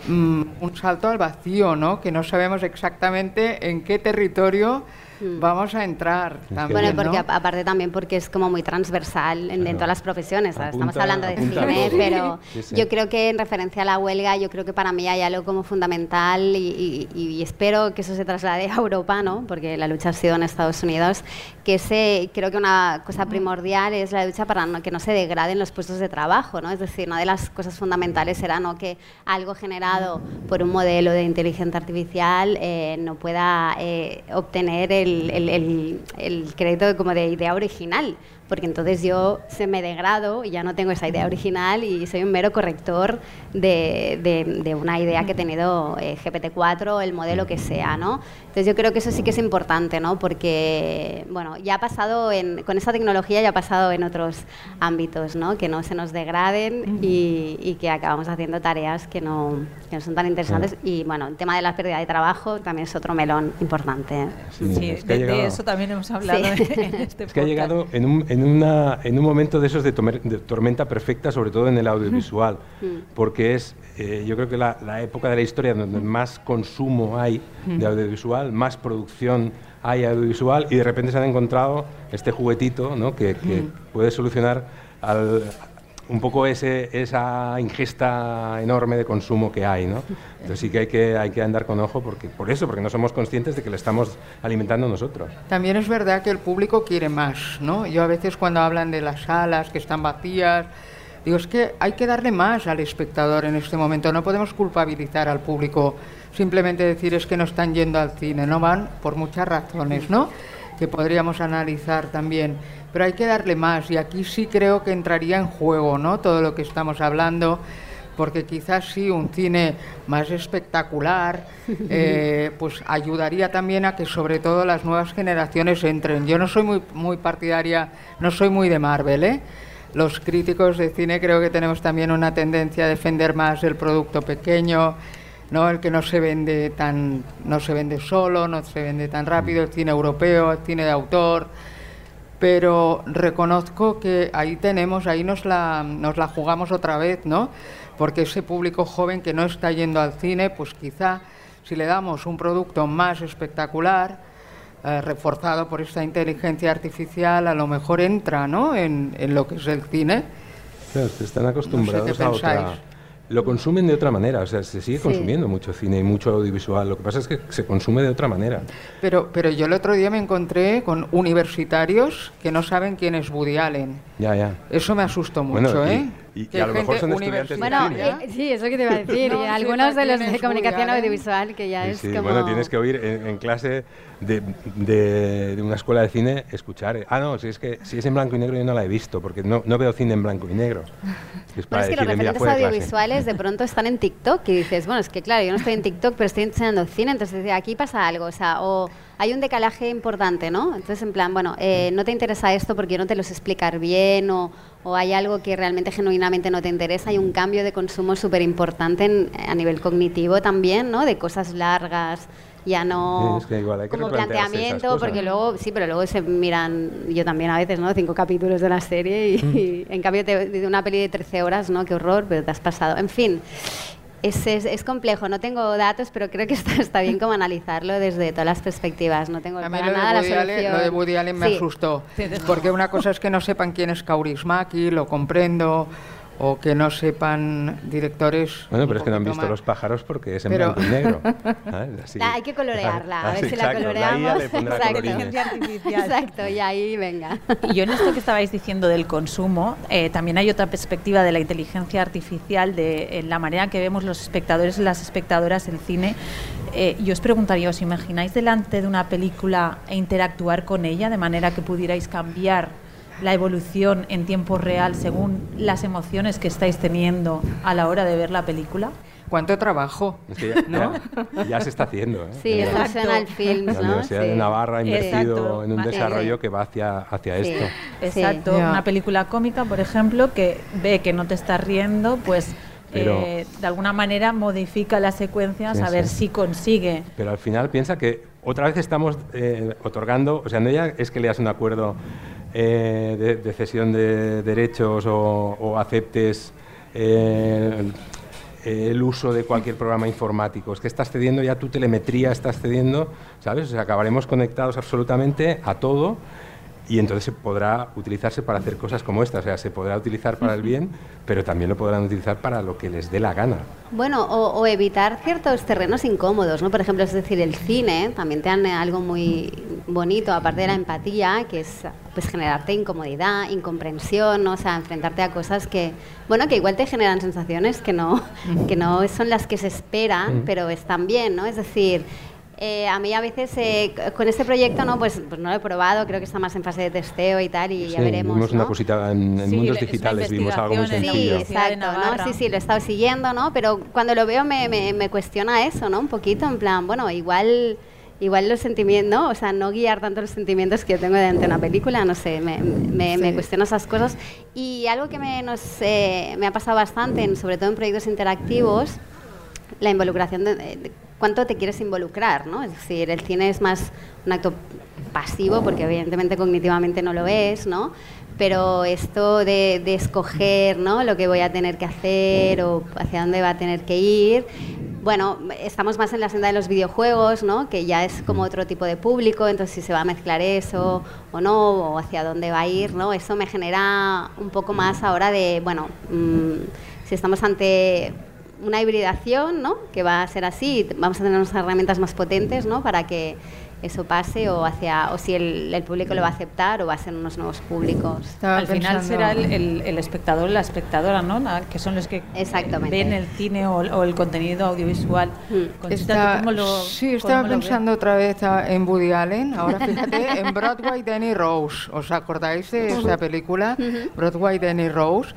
Speaker 8: mm, un salto al vacío, ¿no? Que no sabemos exactamente en qué territorio vamos a entrar. También,
Speaker 7: Bueno, porque
Speaker 8: ¿no?
Speaker 7: aparte también porque es como muy transversal en, en todas las profesiones. ¿sabes? Estamos
Speaker 6: Apunta-
Speaker 7: hablando de
Speaker 6: apunta
Speaker 7: cine,
Speaker 6: todo.
Speaker 7: pero
Speaker 6: Sí, sí.
Speaker 7: yo creo que en referencia a la huelga, yo creo que para mí hay algo como fundamental y, y- y espero que eso se traslade a Europa, ¿no? Porque la lucha ha sido en Estados Unidos. Que ese, creo que una cosa primordial es la lucha para no- que no se degraden los puestos de trabajo, ¿no? Es decir, una de las cosas fundamentales será no que algo generado por un modelo de inteligencia artificial eh, no pueda eh, obtener el, el- el- el crédito como de idea original, porque entonces yo se me degrado y ya no tengo esa idea original y soy un mero corrector de, de- de una idea que ha tenido eh, GPT-4, el modelo que sea, ¿no? Entonces yo creo que eso sí que es importante, ¿no? Porque, bueno, ya ha pasado, en, con esta tecnología ya ha pasado en otros ámbitos, ¿no? Que no se nos degraden y, y que acabamos haciendo tareas que no, que no son tan interesantes. Y, bueno, el tema de la pérdida de trabajo también es otro melón importante.
Speaker 6: Sí,
Speaker 4: Sí,
Speaker 6: es que
Speaker 4: de, de eso también hemos hablado
Speaker 7: Sí.
Speaker 4: en este
Speaker 6: Es que ha llegado en un, en, una, en un momento de esos de, tomer- de tormenta perfecta, sobre todo en el audiovisual, porque es, eh, yo creo que la, la época de la historia donde más consumo hay de audiovisual, más producción hay audiovisual, y de repente se han encontrado este juguetito ¿no? que, que puede solucionar al- un poco esa ingesta enorme de consumo que hay, ¿no? Entonces sí que hay que, hay que andar con ojo porque, por eso, porque no somos conscientes de que lo estamos alimentando nosotros.
Speaker 8: También es verdad que el público quiere más, ¿no? Yo a veces cuando hablan de las salas que están vacías, digo, es que hay que darle más al espectador en este momento, no podemos culpabilizar al público, simplemente decir es que no están yendo al cine, no van por muchas razones, ¿no? Que podríamos analizar también, pero hay que darle más y aquí sí creo que entraría en juego, ¿no? Todo lo que estamos hablando porque quizás sí un cine más espectacular eh, pues ayudaría también a que sobre todo las nuevas generaciones entren. Yo no soy muy, muy partidaria, no soy muy de Marvel, ¿eh? Los críticos de cine creo que tenemos también una tendencia a defender más el producto pequeño, ¿no? el que no se vende tan no se vende solo, no se vende tan rápido, el cine europeo, el cine de autor pero reconozco que ahí tenemos, ahí nos la, nos la jugamos otra vez, ¿no? Porque ese público joven que no está yendo al cine, pues quizá si le damos un producto más espectacular, eh, reforzado por esta inteligencia artificial, a lo mejor entra, ¿no? En, en lo que es el cine.
Speaker 6: Claro, están acostumbrados a otra. Lo consumen de otra manera, o sea, se sigue
Speaker 7: Sí.
Speaker 6: consumiendo mucho cine y mucho audiovisual. Lo que pasa es que se consume de otra manera.
Speaker 8: Pero, pero yo el otro día me encontré con universitarios que no saben quién es Woody Allen.
Speaker 6: Ya, ya.
Speaker 8: Eso me asustó mucho, ¿eh?
Speaker 6: y- y
Speaker 8: Que
Speaker 6: a lo mejor son estudiantes de
Speaker 7: Bueno,
Speaker 6: cine.
Speaker 7: eh, sí, eso que te iba a decir.
Speaker 8: No
Speaker 7: y algunos de los de comunicación audiovisual que ya
Speaker 6: Sí,
Speaker 7: es
Speaker 6: sí,
Speaker 7: como...
Speaker 6: Bueno, tienes que oír en, en clase de, de- de una escuela de cine, escuchar. eh, Ah, no, si es que si es en blanco y negro yo no la he visto, porque no, no veo cine en blanco y negro. Es
Speaker 7: Bueno,
Speaker 6: para
Speaker 7: es que los
Speaker 6: mira,
Speaker 7: referentes
Speaker 6: fuera de
Speaker 7: audiovisuales de pronto están en TikTok y dices, bueno, es que claro, yo no estoy en TikTok, pero estoy enseñando cine, entonces aquí pasa algo, o sea, o hay un decalaje importante, ¿no? Entonces, en plan, bueno, eh, no te interesa esto porque yo no te lo sé explicar bien, o, o hay algo que realmente genuinamente no te interesa, hay un cambio de consumo súper importante a nivel cognitivo también, ¿no? De cosas largas, ya no
Speaker 6: Sí, es que igual hay que
Speaker 7: como planteamiento, porque luego, sí, pero luego se miran, yo también a veces, ¿no? Cinco capítulos de la serie y, y en cambio te, de una peli de 13 horas, ¿no? Qué horror, pero te has pasado. En fin, es, es, es complejo, no tengo datos, pero creo que está, está bien como analizarlo desde todas las perspectivas. No tengo
Speaker 8: A mí
Speaker 7: para
Speaker 8: lo de,
Speaker 7: nada la
Speaker 8: Woody Allen,
Speaker 7: solución.
Speaker 8: lo de Woody Allen me
Speaker 7: Sí.
Speaker 8: asustó. Porque una cosa es que no sepan quién es Kaurismäki, lo comprendo. O que no sepan directores.
Speaker 6: Bueno, pero es que no han visto
Speaker 8: más.
Speaker 6: los pájaros porque es en
Speaker 8: Pero-
Speaker 6: blanco y negro. ¿sabes? Así-
Speaker 7: La- hay que colorearla, a
Speaker 6: Ah,
Speaker 7: ver
Speaker 6: sí,
Speaker 7: si la
Speaker 6: exacto,
Speaker 7: coloreamos.
Speaker 6: Pondrá
Speaker 7: Exacto.
Speaker 6: colorines.
Speaker 4: Inteligencia artificial.
Speaker 7: Exacto, y ahí venga.
Speaker 4: Y yo en esto que estabais diciendo del consumo, eh, también hay otra perspectiva de la inteligencia artificial, de en la manera que vemos los espectadores y las espectadoras el cine. Eh, yo os preguntaría, ¿os imagináis delante de una película e interactuar con ella de manera que pudierais cambiar la evolución en tiempo real según las emociones que estáis teniendo a la hora de ver la película?
Speaker 8: ¿Cuánto trabajo?
Speaker 6: Es que ya,
Speaker 8: ¿No?
Speaker 6: ya- ya se está haciendo. ¿eh?
Speaker 7: Sí,
Speaker 6: En la-
Speaker 7: eso suena al film,
Speaker 6: La
Speaker 7: ¿no?
Speaker 6: Universidad de
Speaker 7: Sí.
Speaker 6: Navarra ha invertido
Speaker 4: Exacto.
Speaker 6: en un desarrollo que va hacia, hacia
Speaker 7: Sí.
Speaker 6: esto.
Speaker 4: Exacto, una película cómica, por ejemplo, que ve que no te estás riendo, pues
Speaker 6: Pero-
Speaker 4: eh, de alguna manera modifica las secuencias
Speaker 6: Sí,
Speaker 4: a ver
Speaker 6: sí.
Speaker 4: si consigue.
Speaker 6: Pero al final piensa que otra vez estamos eh, otorgando, o sea, no ya es que leas un acuerdo eh, de, cesión de derechos o, o aceptes eh, el uso de cualquier programa informático, es que estás cediendo ya tu telemetría, estás cediendo, ¿sabes? O sea, acabaremos conectados absolutamente a todo y entonces se podrá utilizarse para hacer cosas como esta, o sea, se podrá utilizar para el bien, pero también lo podrán utilizar para lo que les dé la gana.
Speaker 7: Bueno, o, o evitar ciertos terrenos incómodos, ¿no? Por ejemplo, es decir, el cine también te dan algo muy bonito, aparte de la empatía, que es pues generarte incomodidad, incomprensión, ¿no? o sea, enfrentarte a cosas que, bueno, que igual te generan sensaciones que no, que no son las que se esperan, pero están bien, ¿no? Es decir, eh, a mí a veces eh, con este proyecto no pues, pues no lo he probado, creo que está más en fase de testeo y tal y ya
Speaker 6: Sí,
Speaker 7: veremos.
Speaker 6: vimos una
Speaker 7: ¿no?
Speaker 6: cosita en, en
Speaker 4: Sí,
Speaker 6: mundos digitales, vimos algo muy
Speaker 7: Sí,
Speaker 6: sencillo.
Speaker 4: De
Speaker 7: exacto. ¿no? Sí, sí, lo he estado siguiendo, ¿no? Pero cuando lo veo me, me, me cuestiona eso, ¿no? Un poquito, en plan, bueno, igual igual los sentimientos, ¿no? O sea, no guiar tanto los sentimientos que yo tengo delante de una película, no sé, me, me, me
Speaker 8: Sí.
Speaker 7: cuestiono esas cosas. Y algo que me, nos, eh, me ha pasado bastante, sobre todo en proyectos interactivos, la involucración de cuánto te quieres involucrar, ¿no? Es decir, el cine es más un acto pasivo, porque evidentemente cognitivamente no lo es, ¿no? Pero esto de, escoger, ¿no? Lo que voy a tener que hacer o hacia dónde va a tener que ir. Bueno, estamos más en la senda de los videojuegos, ¿no? Que ya es como otro tipo de público, entonces si se va a mezclar eso o no, o hacia dónde va a ir, ¿no? Eso me genera un poco más ahora de, bueno, mm, si estamos ante una hibridación, ¿no? Que va a ser así, vamos a tener unas herramientas más potentes, ¿no? Para que eso pase o hacia o si el, el público lo va a aceptar o va a ser unos nuevos públicos.
Speaker 8: Estaba
Speaker 4: Al final será el, el- el espectador, la espectadora, ¿no? La- que son los que eh,
Speaker 7: Exactamente.
Speaker 4: ven el cine o, o el contenido audiovisual.
Speaker 7: Mm.
Speaker 4: Conchita,
Speaker 8: Está-
Speaker 4: ¿tú cómo lo-
Speaker 8: sí,
Speaker 4: cómo
Speaker 8: estaba
Speaker 4: lo
Speaker 8: pensando otra vez en Woody Allen. Ahora fíjate, en Broadway Danny Rose. ¿Os acordáis de esa película? Broadway Danny Rose.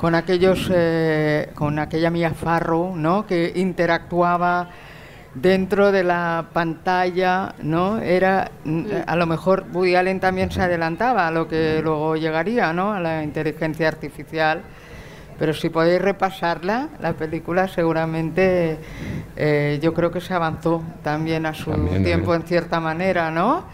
Speaker 8: Con aquellos, eh, con aquella Mia Farrow, ¿no? Que interactuaba dentro de la pantalla, ¿no? Era, mm, a lo mejor Woody Allen también se adelantaba a lo que luego llegaría, ¿no? A la inteligencia artificial. Pero si podéis repasarla, la película seguramente eh, yo creo que se avanzó también a su
Speaker 6: También,
Speaker 8: tiempo
Speaker 6: ¿eh?
Speaker 8: en cierta manera, ¿no?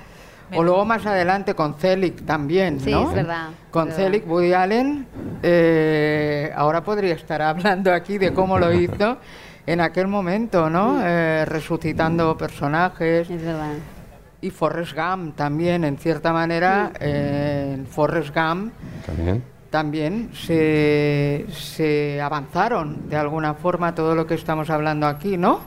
Speaker 8: O luego más adelante con Celic también,
Speaker 7: Sí,
Speaker 8: ¿no?
Speaker 7: es verdad,
Speaker 8: Con
Speaker 7: es verdad.
Speaker 8: Celic, Woody Allen, eh, ahora podría estar hablando aquí de cómo lo hizo en aquel momento, ¿no? Eh, resucitando personajes.
Speaker 7: Es verdad.
Speaker 8: Y Forrest Gump también, en cierta manera, eh, en Forrest Gump
Speaker 6: También.
Speaker 8: también se, se avanzaron de alguna forma todo lo que estamos hablando aquí, ¿no?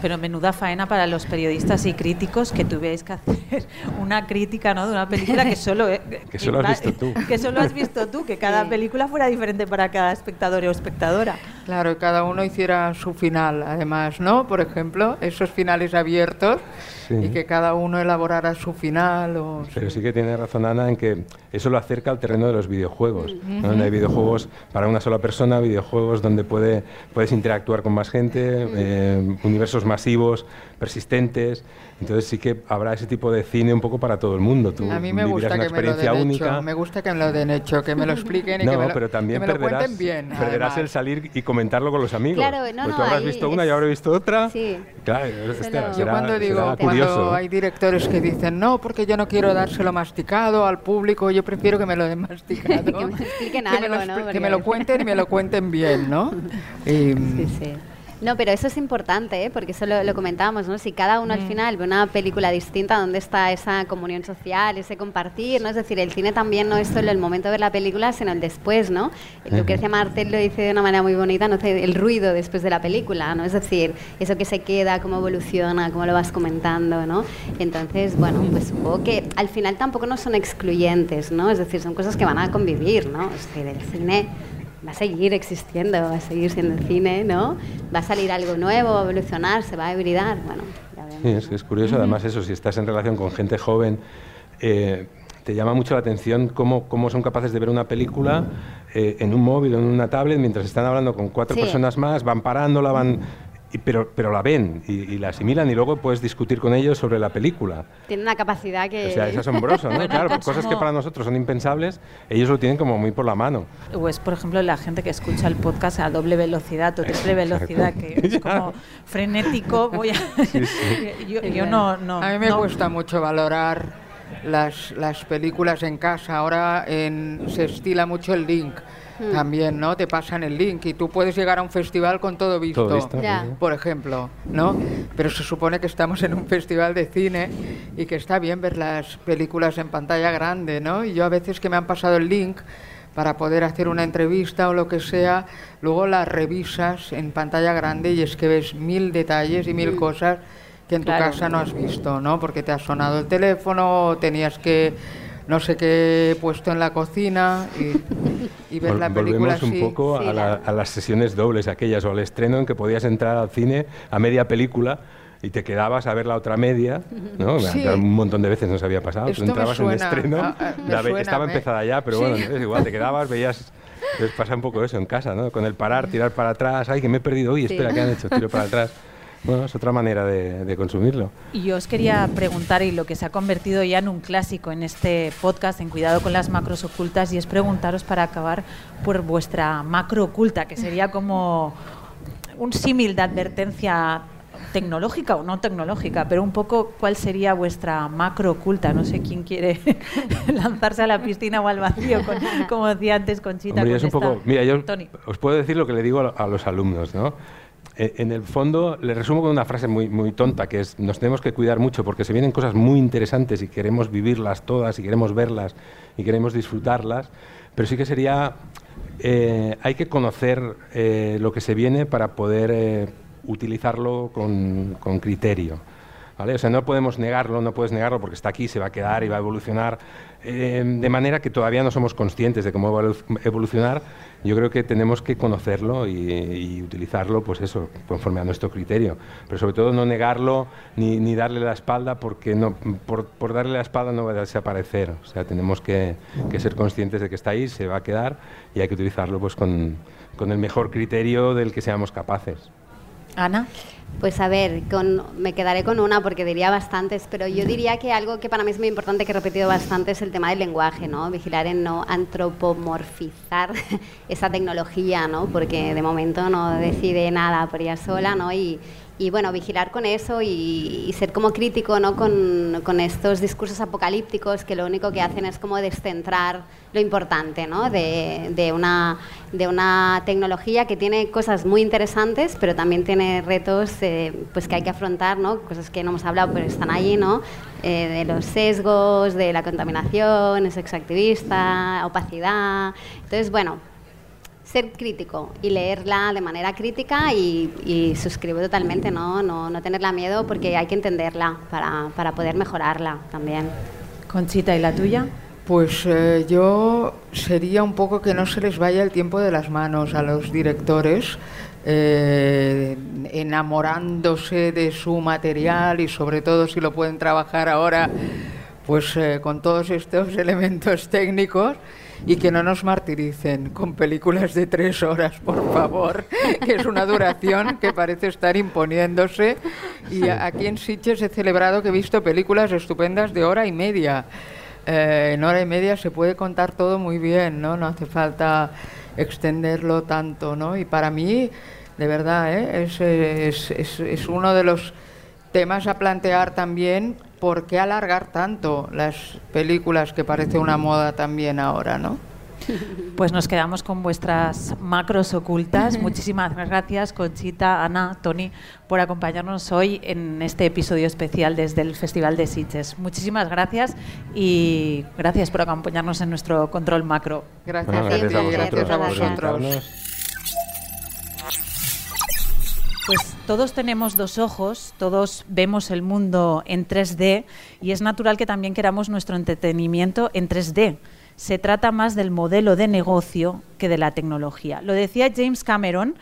Speaker 4: Pero menuda faena para los periodistas y críticos que tuvierais que hacer una crítica ¿no? de una película que solo, eh,
Speaker 6: Que solo has visto tú.
Speaker 4: Que solo has visto tú, que cada
Speaker 7: Sí.
Speaker 4: película fuera diferente para cada espectador o espectadora.
Speaker 8: Claro, y cada uno hiciera su final, además, ¿no? Por ejemplo, esos finales abiertos
Speaker 6: Sí.
Speaker 8: y que cada uno elaborara su final. O
Speaker 6: Pero sí que tiene razón Ana en que eso lo acerca al terreno de los videojuegos. hay videojuegos para una sola persona, videojuegos donde puede, puedes interactuar con más gente, eh, universos masivos, persistentes. Entonces sí que habrá ese tipo de cine un poco para todo el mundo. Tú
Speaker 8: A mí me gusta
Speaker 6: una
Speaker 8: que me lo
Speaker 6: experiencia
Speaker 8: den
Speaker 6: única.
Speaker 8: hecho, me gusta que me lo den hecho, que me lo expliquen y
Speaker 6: no,
Speaker 8: que me lo,
Speaker 6: pero también
Speaker 8: que me lo
Speaker 6: perderás,
Speaker 8: cuenten bien.
Speaker 6: perderás
Speaker 8: además.
Speaker 6: el salir y comentarlo con los amigos.
Speaker 7: Claro, no,
Speaker 6: Pues
Speaker 7: no,
Speaker 6: tú habrás
Speaker 7: ahí
Speaker 6: visto una,
Speaker 7: es-
Speaker 6: yo habré visto otra.
Speaker 7: Sí.
Speaker 6: Claro,
Speaker 7: lo-
Speaker 8: Yo
Speaker 6: será-
Speaker 8: cuando digo,
Speaker 6: será
Speaker 8: cuando
Speaker 6: curioso.
Speaker 8: hay directores que dicen, no, porque yo no quiero dárselo masticado al público, yo prefiero que me lo den masticado.
Speaker 7: Que me expliquen
Speaker 8: que me lo
Speaker 7: algo, ¿no?
Speaker 8: Que me lo cuenten y me lo cuenten bien, ¿no? Y,
Speaker 7: Sí, sí. No, pero eso es importante, ¿eh? porque eso lo, lo comentábamos, ¿no? Si cada uno al final ve una película distinta, ¿dónde está esa comunión social, ese compartir, ¿no? Es decir, el cine también no es solo el momento de ver la película, sino el después, ¿no? Lucrecia Martel lo dice de una manera muy bonita, no el ruido después de la película, ¿no? Es decir, eso que se queda, cómo evoluciona, cómo lo vas comentando, ¿no? Entonces, bueno, pues supongo que al final tampoco no son excluyentes, ¿no? Es decir, son cosas que van a convivir, ¿no? Es decir, el cine va a seguir existiendo, va a seguir siendo cine, ¿no? Va a salir algo nuevo, va a evolucionar, se va a hibridar, bueno, ya vemos.
Speaker 6: Sí, es, es curioso, además eso, si estás en relación con gente joven, eh, te llama mucho la atención cómo, cómo son capaces de ver una película eh, en un móvil o en una tablet mientras están hablando con cuatro
Speaker 7: Sí.
Speaker 6: personas más, van parándola, van... y- pero, pero la ven y, y la asimilan y luego puedes discutir con ellos sobre la película.
Speaker 7: Tiene una capacidad que...
Speaker 6: O sea, es asombroso, ¿no? Claro,
Speaker 4: pues
Speaker 6: cosas que para nosotros son impensables, ellos lo tienen como muy por la mano.
Speaker 4: O es, por ejemplo, la gente que escucha el podcast a doble velocidad o triple velocidad, que es como frenético. Voy a... yo, yo no, no.
Speaker 8: A mí me
Speaker 4: no-
Speaker 8: cuesta mucho valorar las, las películas en casa. Ahora en- se estila mucho el link también, ¿no? Te pasan el link y tú puedes llegar a un festival con todo visto.
Speaker 6: Todo visto.
Speaker 8: Por ejemplo, ¿no? Pero se supone que estamos en un festival de cine y que está bien ver las películas en pantalla grande, ¿no? Y yo a veces que me han pasado el link para poder hacer una entrevista o lo que sea, luego las revisas en pantalla grande y es que ves mil detalles y mil cosas que en
Speaker 4: Claro.
Speaker 8: tu casa no has visto, ¿no? Porque te ha sonado el teléfono, o tenías que no sé qué puesto en la cocina y,
Speaker 6: Vol-
Speaker 8: la película
Speaker 6: Volvemos un poco
Speaker 7: Sí,
Speaker 6: a, la- a las sesiones dobles aquellas o al estreno en que podías entrar al cine a media película y te quedabas a ver la otra media, ¿no?
Speaker 8: Sí.
Speaker 6: Un montón de veces nos había pasado.
Speaker 8: Esto
Speaker 6: entrabas en estreno,
Speaker 8: ah, ah,
Speaker 6: la
Speaker 8: suena,
Speaker 6: estaba
Speaker 8: me-
Speaker 6: empezada ya, pero
Speaker 8: Sí.
Speaker 6: bueno, es igual, te quedabas, veías... Les pasa un poco eso en casa, ¿no? Con el parar, tirar para atrás, ay, que me he perdido, uy,
Speaker 7: Sí.
Speaker 6: espera, ¿qué han hecho? Tiro para atrás. Bueno, es otra manera de, de consumirlo.
Speaker 4: Y yo os quería preguntar, y lo que se ha convertido ya en un clásico en este podcast, en Cuidado con las macros ocultas, y es preguntaros para acabar por vuestra macro oculta, que sería como un símil de advertencia tecnológica o no tecnológica, pero un poco cuál sería vuestra macro oculta. No sé quién quiere lanzarse a la piscina o al vacío, con- como decía antes Conchita.
Speaker 6: Hombre,
Speaker 4: con
Speaker 6: es un poco. Mira, yo
Speaker 4: Tony.
Speaker 6: os puedo decir lo que le digo a, a los alumnos, ¿no? Eh, En el fondo, le resumo con una frase muy, muy tonta, que es, nos tenemos que cuidar mucho porque se vienen cosas muy interesantes y queremos vivirlas todas y queremos verlas y queremos disfrutarlas, pero sí que sería, eh, hay que conocer eh, lo que se viene para poder eh, utilizarlo con, con criterio. ¿Vale? O sea, no podemos negarlo, no puedes negarlo porque está aquí, se va a quedar y va a evolucionar. eh, de manera que todavía no somos conscientes de cómo va a evolu- evolucionar. Yo creo que tenemos que conocerlo y, y utilizarlo, pues eso, conforme a nuestro criterio. Pero sobre todo no negarlo ni, ni darle la espalda porque no, por, darle la espalda no va a desaparecer. O sea, tenemos que, ser conscientes de que está ahí, se va a quedar y hay que utilizarlo pues con el mejor criterio del que seamos capaces.
Speaker 4: Ana.
Speaker 7: Pues a ver, con, me quedaré con una porque diría bastantes, pero yo diría que algo que para mí es muy importante, que he repetido bastante, es el tema del lenguaje, ¿no? Vigilar en no antropomorfizar esa tecnología, ¿no? Porque de momento no decide nada por ella sola, ¿no? Y, bueno, vigilar con eso y, ser como crítico, ¿no? Con estos discursos apocalípticos que lo único que hacen es como descentrar lo importante, ¿no? De, una, de una tecnología que tiene cosas muy interesantes, pero también tiene retos eh, pues que hay que afrontar, ¿no? Cosas que no hemos hablado, pero están allí, ¿no? Eh, de los sesgos, de la contaminación, el sexo activista, opacidad. Entonces, bueno, ser crítico y leerla de manera crítica y, y suscribo totalmente, ¿no? No, no tenerla miedo porque hay que entenderla para, para poder mejorarla también.
Speaker 4: Conchita, ¿y la tuya?
Speaker 8: Pues eh, yo sería un poco que no se les vaya el tiempo de las manos a los directores, eh, enamorándose de su material y sobre todo si lo pueden trabajar ahora, pues eh, con todos estos elementos técnicos y que no nos martiricen con películas de tres horas, por favor, que es una duración que parece estar imponiéndose. Y aquí en Sitges he celebrado que he visto películas estupendas de hora y media. Eh, en hora y media se puede contar todo muy bien, ¿no? No hace falta extenderlo tanto, ¿no? Y para mí, de verdad, ¿eh? es, es, uno de los temas a plantear también por qué alargar tanto las películas que parece una moda también ahora, ¿no?
Speaker 4: Pues nos quedamos con vuestras macros ocultas. Muchísimas gracias, Conchita, Ana, Tony, por acompañarnos hoy en este episodio especial desde el Festival de Sitges. Muchísimas gracias y gracias por acompañarnos en nuestro control macro.
Speaker 8: Gracias,
Speaker 6: Bueno, gracias a vosotros
Speaker 7: gracias a
Speaker 6: por
Speaker 7: vosotros.
Speaker 4: Pues todos tenemos dos ojos, todos vemos el mundo en 3D y es natural que también queramos nuestro entretenimiento en 3D. Se trata más del modelo de negocio que de la tecnología. Lo decía James Cameron,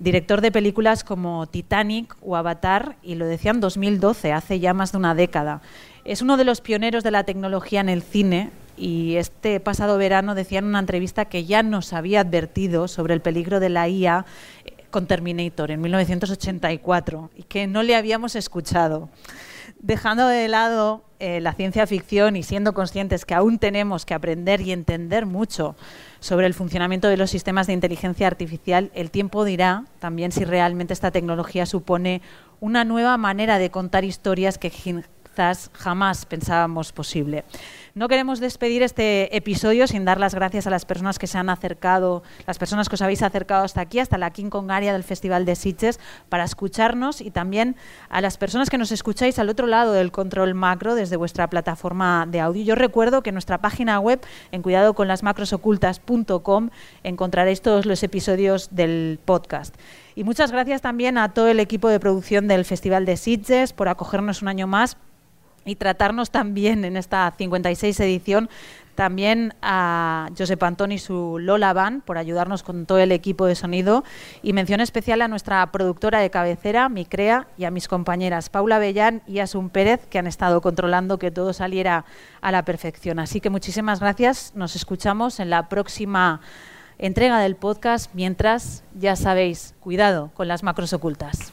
Speaker 4: director de películas como Titanic o Avatar, y lo decía en 2012, hace ya más de una década. Es uno de los pioneros de la tecnología en el cine y este pasado verano decía en una entrevista que ya nos había advertido sobre el peligro de la IA con Terminator en 1984 y que no le habíamos escuchado. Dejando de lado eh, la ciencia ficción y siendo conscientes que aún tenemos que aprender y entender mucho sobre el funcionamiento de los sistemas de inteligencia artificial, el tiempo dirá también si realmente esta tecnología supone una nueva manera de contar historias que jamás pensábamos posible. No queremos despedir este episodio sin dar las gracias a las personas que se han acercado, las personas que os habéis acercado hasta aquí, hasta la Area del Festival de Sitges, para escucharnos y también a las personas que nos escucháis al otro lado del control macro desde vuestra plataforma de audio. Yo recuerdo que en nuestra página web, en cuidadoconlasmacrosocultas.com, encontraréis todos los episodios del podcast. Y muchas gracias también a todo el equipo de producción del Festival de Sitges por acogernos un año más y tratarnos también en esta 56 edición también a Josep Antón y su Lola Van por ayudarnos con todo el equipo de sonido y mención especial a nuestra productora de cabecera, Micrea, y a mis compañeras Paula Bellán y Asun Pérez que han estado controlando que todo saliera a la perfección. Así que muchísimas gracias, nos escuchamos en la próxima entrega del podcast, mientras ya sabéis, cuidado con las macros ocultas.